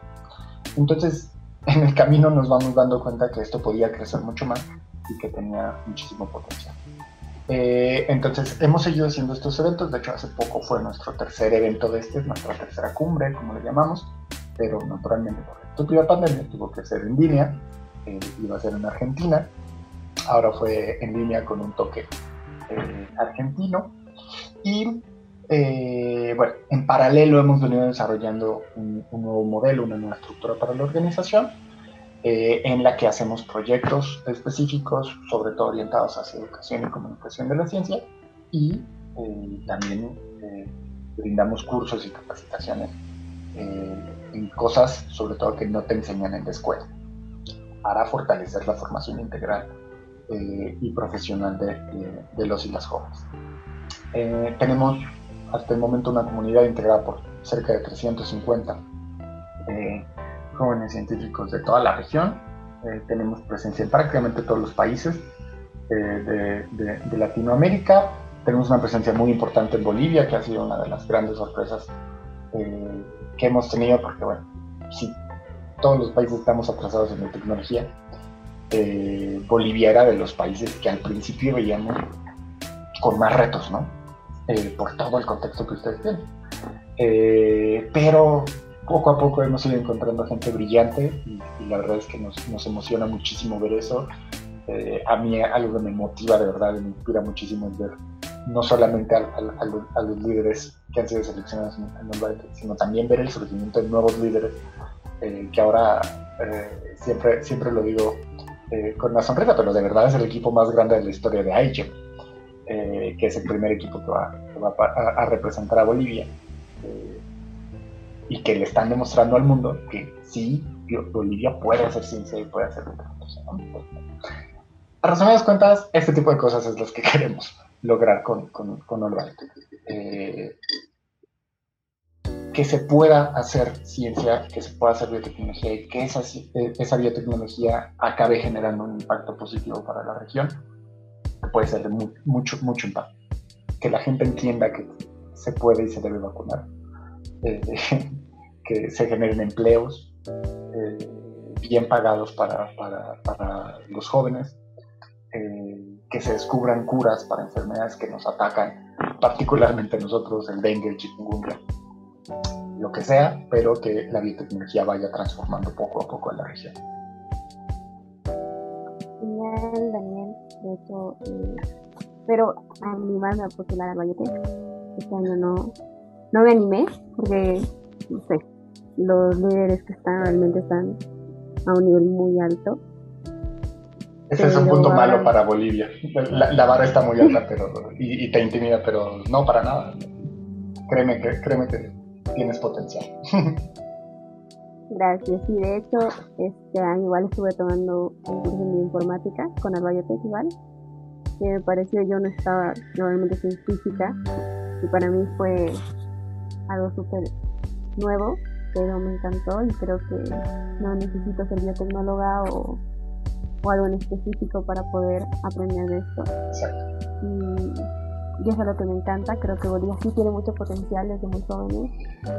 Entonces, en el camino nos vamos dando cuenta que esto podía crecer mucho más y que tenía muchísimo potencial. Eh, entonces, hemos seguido haciendo estos eventos. De hecho, hace poco fue nuestro tercer evento de este, nuestra tercera cumbre, como le llamamos, pero naturalmente por estúpida pandemia tuvo que ser en línea, eh, iba a ser en Argentina, ahora fue en línea con un toque eh, argentino y eh, bueno, en paralelo hemos venido desarrollando un, nuevo modelo, una nueva estructura para la organización, eh, en la que hacemos proyectos específicos, sobre todo orientados hacia educación y comunicación de la ciencia, y eh, también brindamos cursos y capacitaciones en cosas, sobre todo, que no te enseñan en la escuela, para fortalecer la formación integral y profesional de, de, los y las jóvenes. Tenemos hasta el momento una comunidad integrada por cerca de 350 eh, jóvenes científicos de toda la región. Eh, tenemos presencia en prácticamente todos los países eh, de, Latinoamérica. Tenemos una presencia muy importante en Bolivia, que ha sido una de las grandes sorpresas que hemos tenido, porque bueno, si todos los países estamos atrasados en la tecnología, Bolivia era de los países que al principio veíamos con más retos, ¿no? Eh, por todo el contexto que ustedes tienen. Eh, pero poco a poco hemos ido encontrando gente brillante y, la verdad es que nos, nos emociona muchísimo ver eso. Eh, a mí algo que me motiva de verdad y me inspira muchísimo es ver no solamente a, los líderes que han sido seleccionados en, el sino también ver el surgimiento de nuevos líderes que ahora siempre, siempre lo digo con una sonrisa, pero de verdad es el equipo más grande de la historia de Aiche eh, que es el primer equipo que va, a, representar a Bolivia, eh, y que le están demostrando al mundo que sí, Bolivia puede hacer ciencia y puede hacer cosa. A resumidas cuentas, este tipo de cosas es lo que queremos lograr con, con, con eh, que se pueda hacer ciencia, que se pueda hacer biotecnología y que esa, esa biotecnología acabe generando un impacto positivo para la región puede ser de mucho, mucho impacto. Que la gente entienda que se puede y se debe vacunar, eh, que se generen empleos eh, bien pagados para, para, para los jóvenes, eh, que se descubran curas para enfermedades que nos atacan, particularmente nosotros, el dengue, el chikungunya, lo que sea, pero que la biotecnología vaya transformando poco a poco en la región. Daniel de hecho, eh, pero animarme a postular al Biotech. Este año no, no me animé porque, no sé, los líderes que están realmente están a un nivel muy alto. Ese es un punto malo para Bolivia. La, vara está muy alta pero y, te intimida, pero no para nada. Créeme que, créeme que tienes potencial. Gracias. Y de hecho, este año igual estuve tomando un curso de informática con el Biotech igual, que me pareció yo no estaba normalmente sin física y para mí fue algo súper nuevo, pero me encantó y creo que no necesito ser biotecnóloga o, o algo en específico para poder aprender de esto. Y, eso es lo que me encanta, creo que Bolivia sí tiene mucho potencial desde muy jóvenes,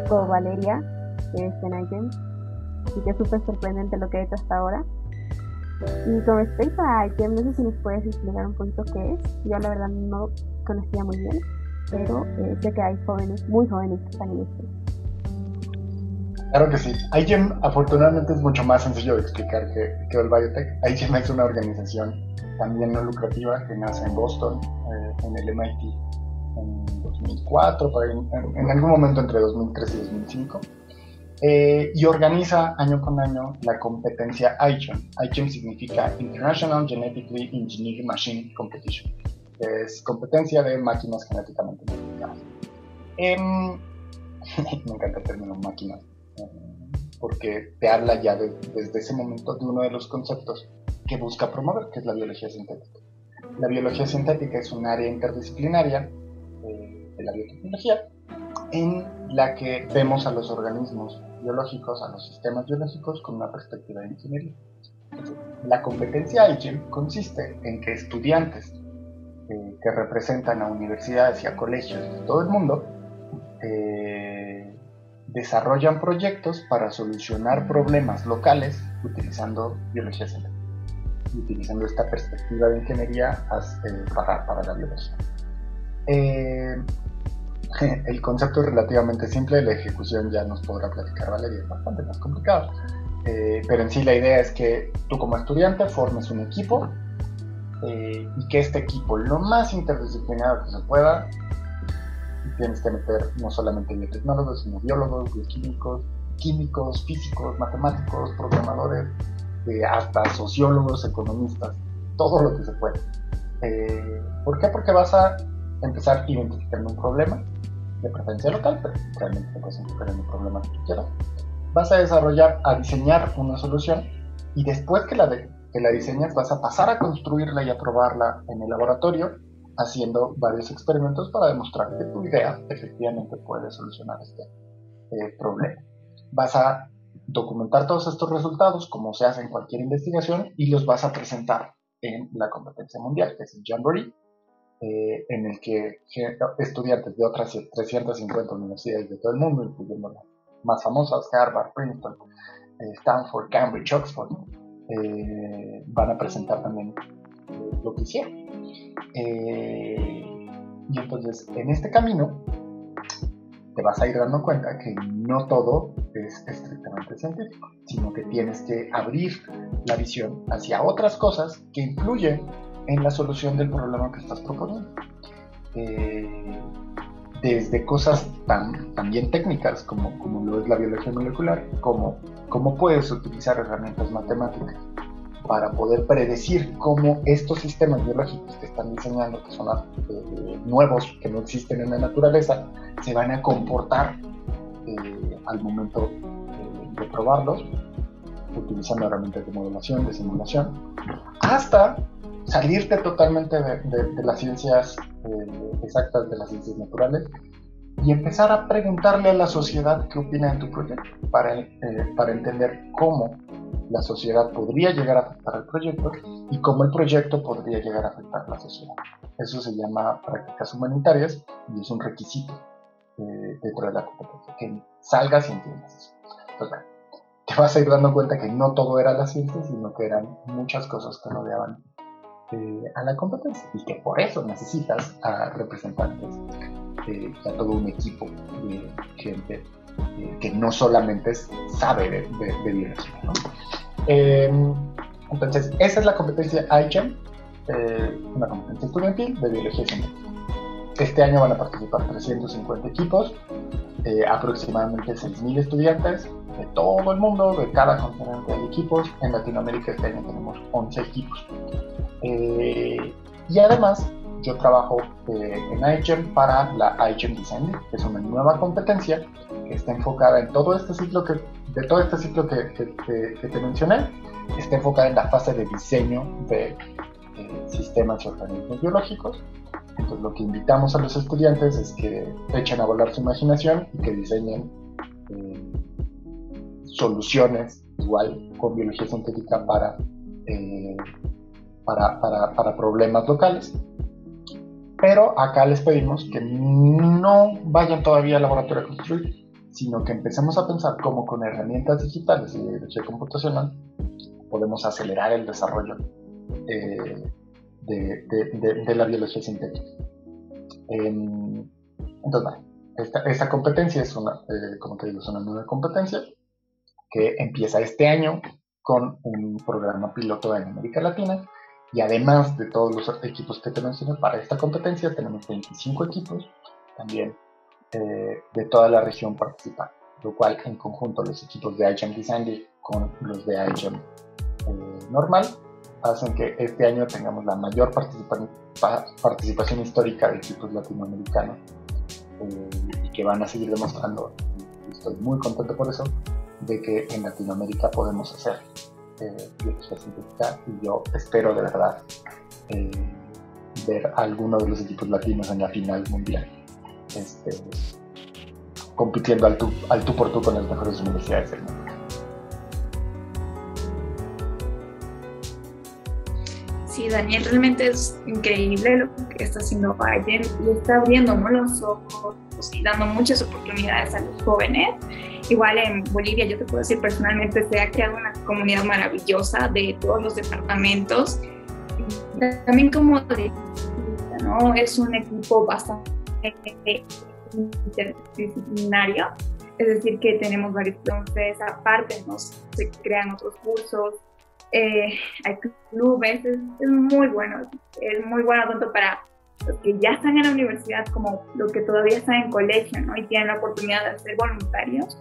como Valeria, que es en y que es súper sorprendente lo que he hecho hasta ahora. Y con respecto a ITEM, no sé si nos puedes explicar un poquito qué es. Yo la verdad no conocía muy bien, pero eh, sé que hay jóvenes, muy jóvenes que están en esto. Claro que sí. IGEM afortunadamente es mucho más sencillo de explicar que, que el Biotech. IGEM es una organización también no lucrativa que nace en Boston, eh, en el MIT en 2004, en, en, algún momento entre 2003 y 2005 eh, y organiza año con año la competencia ICHEM. ICHEM significa International Genetically Engineered Machine Competition, es competencia de máquinas genéticamente modificadas. Em, me encanta el término máquina, eh, porque te habla ya desde ese momento de uno de los conceptos que busca promover, que es la biología sintética. La biología sintética es un área interdisciplinaria eh, de la biotecnología en la que vemos a los organismos biológicos, a los sistemas biológicos con una perspectiva de ingeniería. La competencia IGEM consiste en que estudiantes eh, que representan a universidades y a colegios de todo el mundo eh, desarrollan proyectos para solucionar problemas locales utilizando biología sintética utilizando esta perspectiva de ingeniería eh, para, para, la biología. el concepto es relativamente simple, la ejecución ya nos podrá platicar Valeria, es bastante más complicado. Eh, pero en sí la idea es que tú como estudiante formes un equipo eh, y que este equipo, lo más interdisciplinario que se pueda, tienes que meter no solamente biotecnólogos, sino biólogos, bioquímicos, químicos, físicos, matemáticos, programadores, hasta sociólogos, economistas, todo lo que se puede. Eh, ¿Por qué? Porque vas a empezar identificando un problema, de preferencia local, pero realmente te puedes enfocar en un problema que quieras. Vas a desarrollar, a diseñar una solución y después que la, que la diseñas vas a pasar a construirla y a probarla en el laboratorio haciendo varios experimentos para demostrar que tu idea efectivamente puede solucionar este eh, problema. Vas a documentar todos estos resultados, como se hace en cualquier investigación, y los vas a presentar en la competencia mundial, que es el Jamboree, eh, en el que estudiantes de otras 350 universidades de todo el mundo, incluyendo las más famosas, Harvard, Princeton, eh, Stanford, Cambridge, Oxford, eh, van a presentar también lo que hicieron. y entonces, en este camino, te vas a ir dando cuenta que no todo es estrictamente científico, sino que tienes que abrir la visión hacia otras cosas que influyen en la solución del problema que estás proponiendo. Eh, desde cosas tan, bien técnicas como, como lo es la biología molecular, como cómo puedes utilizar herramientas matemáticas para poder predecir cómo estos sistemas biológicos que están diseñando, que son eh, nuevos, que no existen en la naturaleza, se van a comportar eh, al momento eh, de probarlos, utilizando herramientas de modelación, de simulación, hasta salirte totalmente de, las ciencias exactas, de las ciencias naturales, y empezar a preguntarle a la sociedad qué opina de tu proyecto, para, para entender cómo la sociedad podría llegar a afectar al proyecto y cómo el proyecto podría llegar a afectar a la sociedad. Eso se llama prácticas humanitarias y es un requisito eh, dentro de la competencia, que salgas y entiendas eso. Entonces, te vas a ir dando cuenta que no todo era la ciencia, sino que eran muchas cosas que rodeaban eh, a la competencia y que por eso necesitas a representantes eh, a todo un equipo de gente que no solamente sabe de, de, biología. Em, entonces, esa es la competencia iGEM, eh, una competencia estudiantil de biología científica. Este año van a participar 350 equipos, eh, aproximadamente 6.000 estudiantes de todo el mundo, de cada continente de equipos. En Latinoamérica este año tenemos 11 equipos. Eh, y además, yo trabajo en iGEM para la iGEM Design, que es una nueva competencia que está enfocada en todo este ciclo que de todo este ciclo que, te mencioné, está enfocada en la fase de diseño de sistemas y organismos biológicos. Entonces lo que invitamos a los estudiantes es que echen a volar su imaginación y que diseñen eh, soluciones igual con biología sintética para, eh, para, para, para problemas locales. Pero acá les pedimos que no vayan todavía al laboratorio a construir, sino que empecemos a pensar cómo con herramientas digitales y de biología computacional podemos acelerar el desarrollo eh, de, la biología sintética. Em, entonces, esta, competencia es una, eh, como te digo, es una nueva competencia que empieza este año con un programa piloto en América Latina y además de todos los equipos que te mencioné para esta competencia tenemos 25 equipos también eh, de toda la región participar, lo cual en conjunto los equipos de iGEM Design con los de iGEM eh, normal hacen que este año tengamos la mayor participación histórica de equipos latinoamericanos eh, y que van a seguir demostrando, y estoy muy contento por eso, de que en Latinoamérica podemos hacer sintética y yo espero de verdad ver a alguno de los equipos latinos en la final mundial este, compitiendo al tú, al tú por tú con las mejores universidades del mundo. Sí, Daniel, realmente es increíble lo que está haciendo Biden y está abriendo los ojos y dando muchas oportunidades a los jóvenes. Igual en Bolivia, yo te puedo decir personalmente, se ha creado una comunidad maravillosa de todos los departamentos. También como ¿no? es un equipo bastante interdisciplinario, es decir, que tenemos varios entonces, aparte nos, se crean otros cursos, eh, hay clubes, es, muy bueno, es muy bueno tanto para los que ya están en la universidad como los que todavía están en colegio, ¿no? Y tienen la oportunidad de ser voluntarios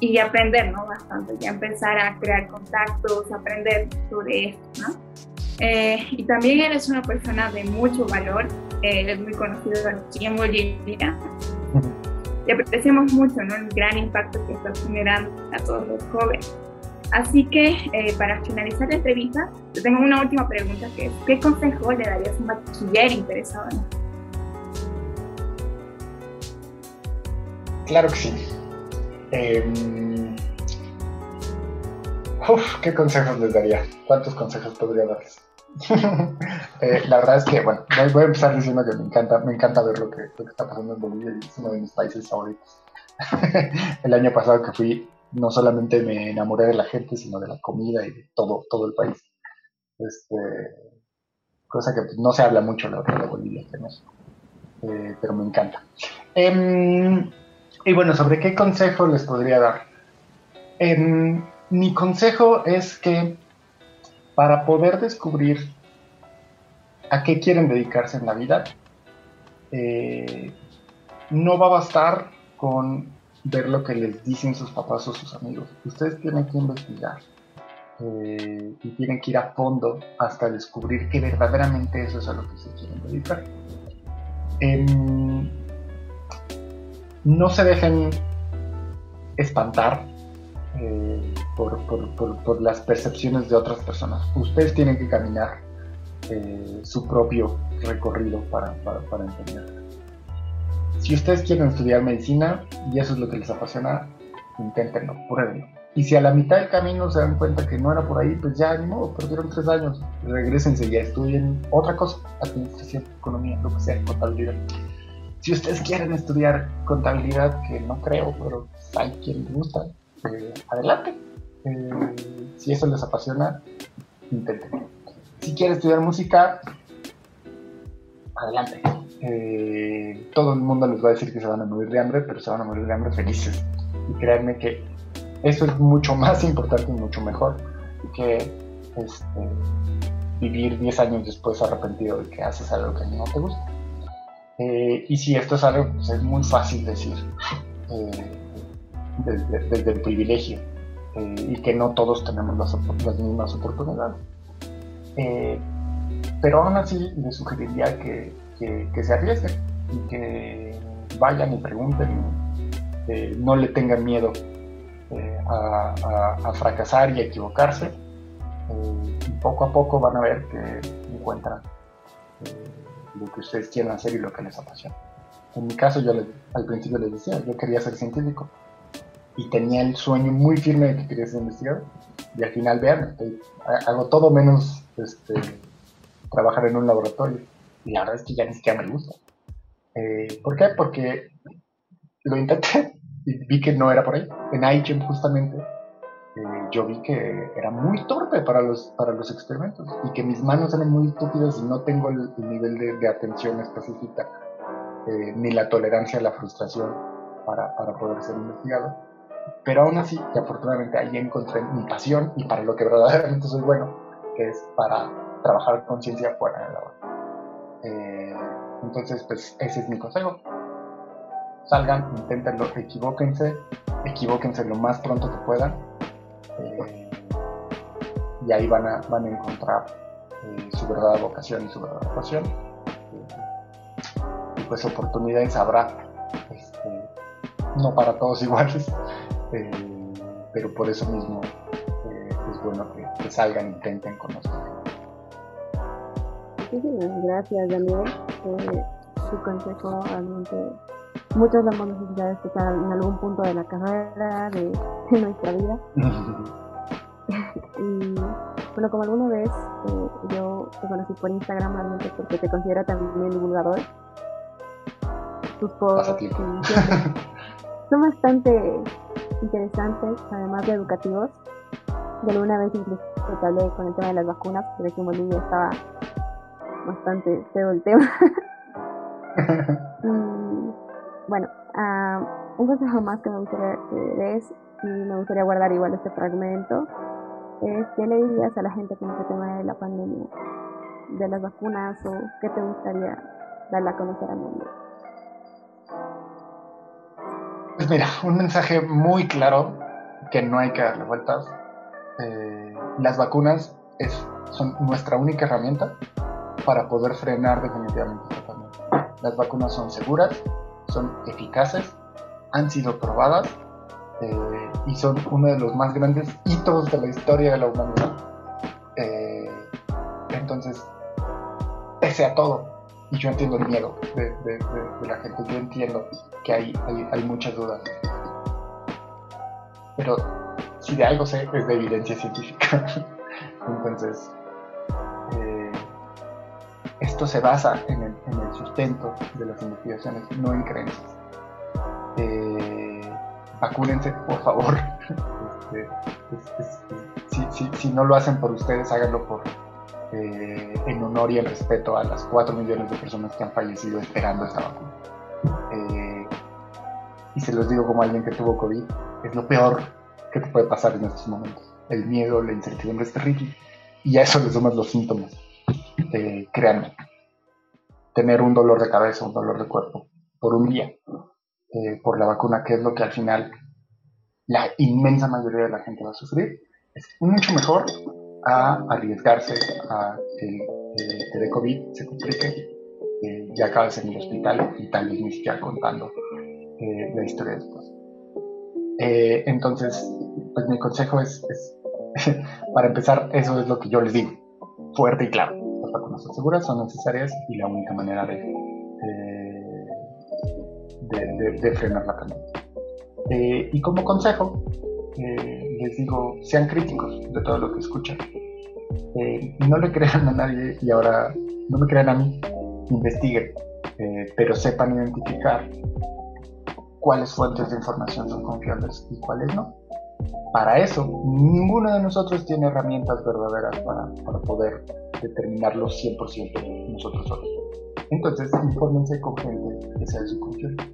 y aprender, ¿no? Bastante, ya empezar a crear contactos, aprender sobre esto, ¿no? Eh, y también eres una persona de mucho valor, eh, eres muy conocido aquí en Bolivia y apreciamos mucho ¿no? el gran impacto que estás generando a todos los jóvenes. Así que eh, para finalizar la entrevista, te tengo una última pregunta que es, ¿qué consejo le darías a un bachiller interesado en esto? Claro que sí. Em, uf, ¿Qué consejos les daría? ¿Cuántos consejos podría darles? Eh, la verdad es que, bueno, voy, a empezar diciendo que me encanta, me encanta ver lo que, está pasando en Bolivia es uno de mis países favoritos. el año pasado que fui, no solamente me enamoré de la gente, sino de la comida y de todo, todo el país. Este, cosa que pues, no se habla mucho la de Bolivia que eh, pero me encanta. Em, y bueno, ¿sobre qué consejo les podría dar? Em, mi consejo es que para poder descubrir a qué quieren dedicarse en la vida, eh, no va a bastar con ver lo que les dicen sus papás o sus amigos. Ustedes tienen que investigar eh, y tienen que ir a fondo hasta descubrir que verdaderamente eso es a lo que se quieren dedicar. Em, no se dejen espantar eh, por, las percepciones de otras personas. Ustedes tienen que caminar eh, su propio recorrido para, para, entender. Si ustedes quieren estudiar medicina y eso es lo que les apasiona, inténtenlo, pruébenlo. Y si a la mitad del camino se dan cuenta que no era por ahí, pues ya, ni modo, perdieron tres años. Regrésense ya estudien otra cosa, administración, economía, lo que sea, contabilidad. Si ustedes quieren estudiar contabilidad, que no creo, pero hay quien les gusta, eh, adelante. Eh, si eso les apasiona, intenten. Si quieren estudiar música, adelante. Eh, todo el mundo les va a decir que se van a morir de hambre, pero se van a morir de hambre felices. Y créanme que eso es mucho más importante y mucho mejor que este, vivir 10 años después arrepentido de que haces algo que no te gusta. y si esto es algo, pues es muy fácil decir desde, el privilegio eh, y que no todos tenemos las, mismas oportunidades. Eh, pero aún así les sugeriría que, que, se arriesguen y que vayan y pregunten, eh, no le tengan miedo a, a, fracasar y a equivocarse. y poco a poco van a ver que encuentran lo que ustedes quieren hacer y lo que les apasiona. En mi caso, yo al principio les decía, yo quería ser científico y tenía el sueño muy firme de que quería ser investigador. Y al final, vean, hago todo menos este, trabajar en un laboratorio. Y la verdad es que ya ni siquiera me gusta. Eh, ¿Por qué? Porque lo intenté y vi que no era por ahí. En iGEM justamente eh, yo vi que era muy torpe para los, para los experimentos y que mis manos eran muy estúpidas y no tengo el, nivel de, atención específica eh, ni la tolerancia a la frustración para, para poder ser investigador pero aún así, y afortunadamente ahí encontré mi pasión y para lo que verdaderamente soy bueno, que es para trabajar con ciencia fuera de la eh, entonces, pues ese es mi consejo. Salgan, inténtenlo, equivóquense, equivóquense lo más pronto que puedan. Eh, y ahí van a, van a encontrar eh, su verdadera vocación y su verdadera pasión. y pues oportunidades habrá, este, no para todos iguales, pero por eso mismo es bueno que, salgan intenten conocer. Muchísimas gracias, Daniel, por su consejo. Realmente, muchos lo hemos necesitado escuchar en algún punto de la carrera, de, nuestra vida. y bueno, como alguna vez eh, yo te conocí por Instagram realmente porque te considero también divulgador. Tus posts son bastante interesantes, además de educativos. De alguna vez incluso te hablé con el tema de las vacunas, porque aquí en Bolivia estaba bastante feo el tema. bueno, uh, un consejo más que me gustaría que des, y me gustaría guardar igual este fragmento, es qué le dirías a la gente con este tema de la pandemia, de las vacunas, o qué te gustaría darla a conocer al mundo? Pues mira, un mensaje muy claro que no hay que darle vueltas. Eh, las vacunas es, son nuestra única herramienta para poder frenar definitivamente esta pandemia. Las vacunas son seguras, son eficaces, han sido probadas eh, y son uno de los más grandes hitos de la historia de la humanidad. Eh, entonces, pese a todo, y yo entiendo el miedo de, la gente, yo entiendo que hay, hay, muchas dudas, pero si de algo sé es de evidencia científica. Entonces, esto se basa en el, sustento de las investigaciones, no en creencias. Eh, vacúnense, por favor. Este, si, no lo hacen por ustedes, háganlo por, eh, en honor y en respeto a las 4 millones de personas que han fallecido esperando esta vacuna. Eh, y se los digo como alguien que tuvo COVID, es lo peor que te puede pasar en estos momentos. El miedo, la incertidumbre es terrible. Y a eso le suman los síntomas. Eh, créanme, tener un dolor de cabeza, un dolor de cuerpo por un día, eh, por la vacuna, que es lo que al final la inmensa mayoría de la gente va a sufrir, es mucho mejor a arriesgarse a que dé COVID, se complique, eh, ya acabes en el hospital y tal vez ni siquiera contando eh, la historia después. Eh, entonces, pues mi consejo es, para empezar, eso es lo que yo les digo, fuerte y claro. Las vacunas son seguras, son necesarias y la única manera de, de, de, frenar la pandemia. y como consejo, les digo, sean críticos de todo lo que escuchan. Eh, no le crean a nadie y ahora no me crean a mí, investiguen, eh, pero sepan identificar cuáles fuentes de información son confiables y cuáles no. Para eso, ninguno de nosotros tiene herramientas verdaderas para, para poder determinarlo 100% nosotros solos. Entonces, infórmense con gente que sea de su confianza.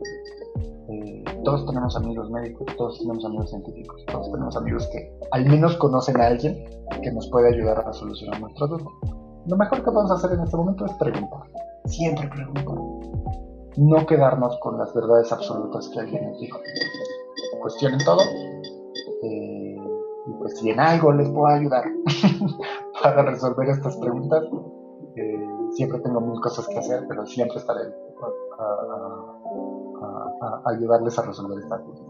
Eh, todos tenemos amigos médicos, todos tenemos amigos científicos, todos tenemos amigos que al menos conocen a alguien que nos puede ayudar a solucionar nuestro dudas. Lo mejor que podemos hacer en este momento es preguntar, siempre preguntar. No quedarnos con las verdades absolutas que alguien nos dijo. Cuestionen todo. Eh, y pues si en algo les puedo ayudar para resolver estas preguntas, eh, siempre tengo mil cosas que hacer, pero siempre estaré a, ayudarles a resolver esta cosa.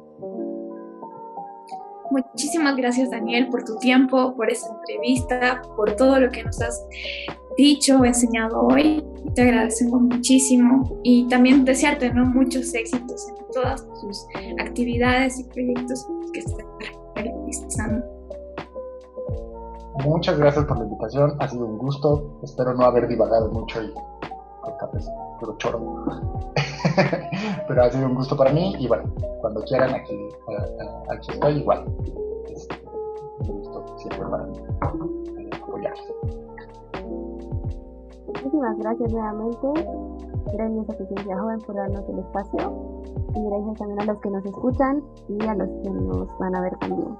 Muchísimas gracias Daniel por tu tiempo, por esta entrevista, por todo lo que nos has dicho, enseñado hoy. Te agradecemos muchísimo y también desearte muchos éxitos en todas tus actividades y proyectos que estás realizando. Muchas gracias por la invitación, ha sido un gusto, espero no haber divagado mucho y puro choro. Pero ha sido un gusto para mí y bueno, cuando quieran aquí, aquí estoy igual. Es un gusto siempre para mí eh, apoyarse. Muchísimas gracias nuevamente. Gracias a ciencia joven por darnos el espacio. Y gracias también a los que nos escuchan y a los que nos van a ver también.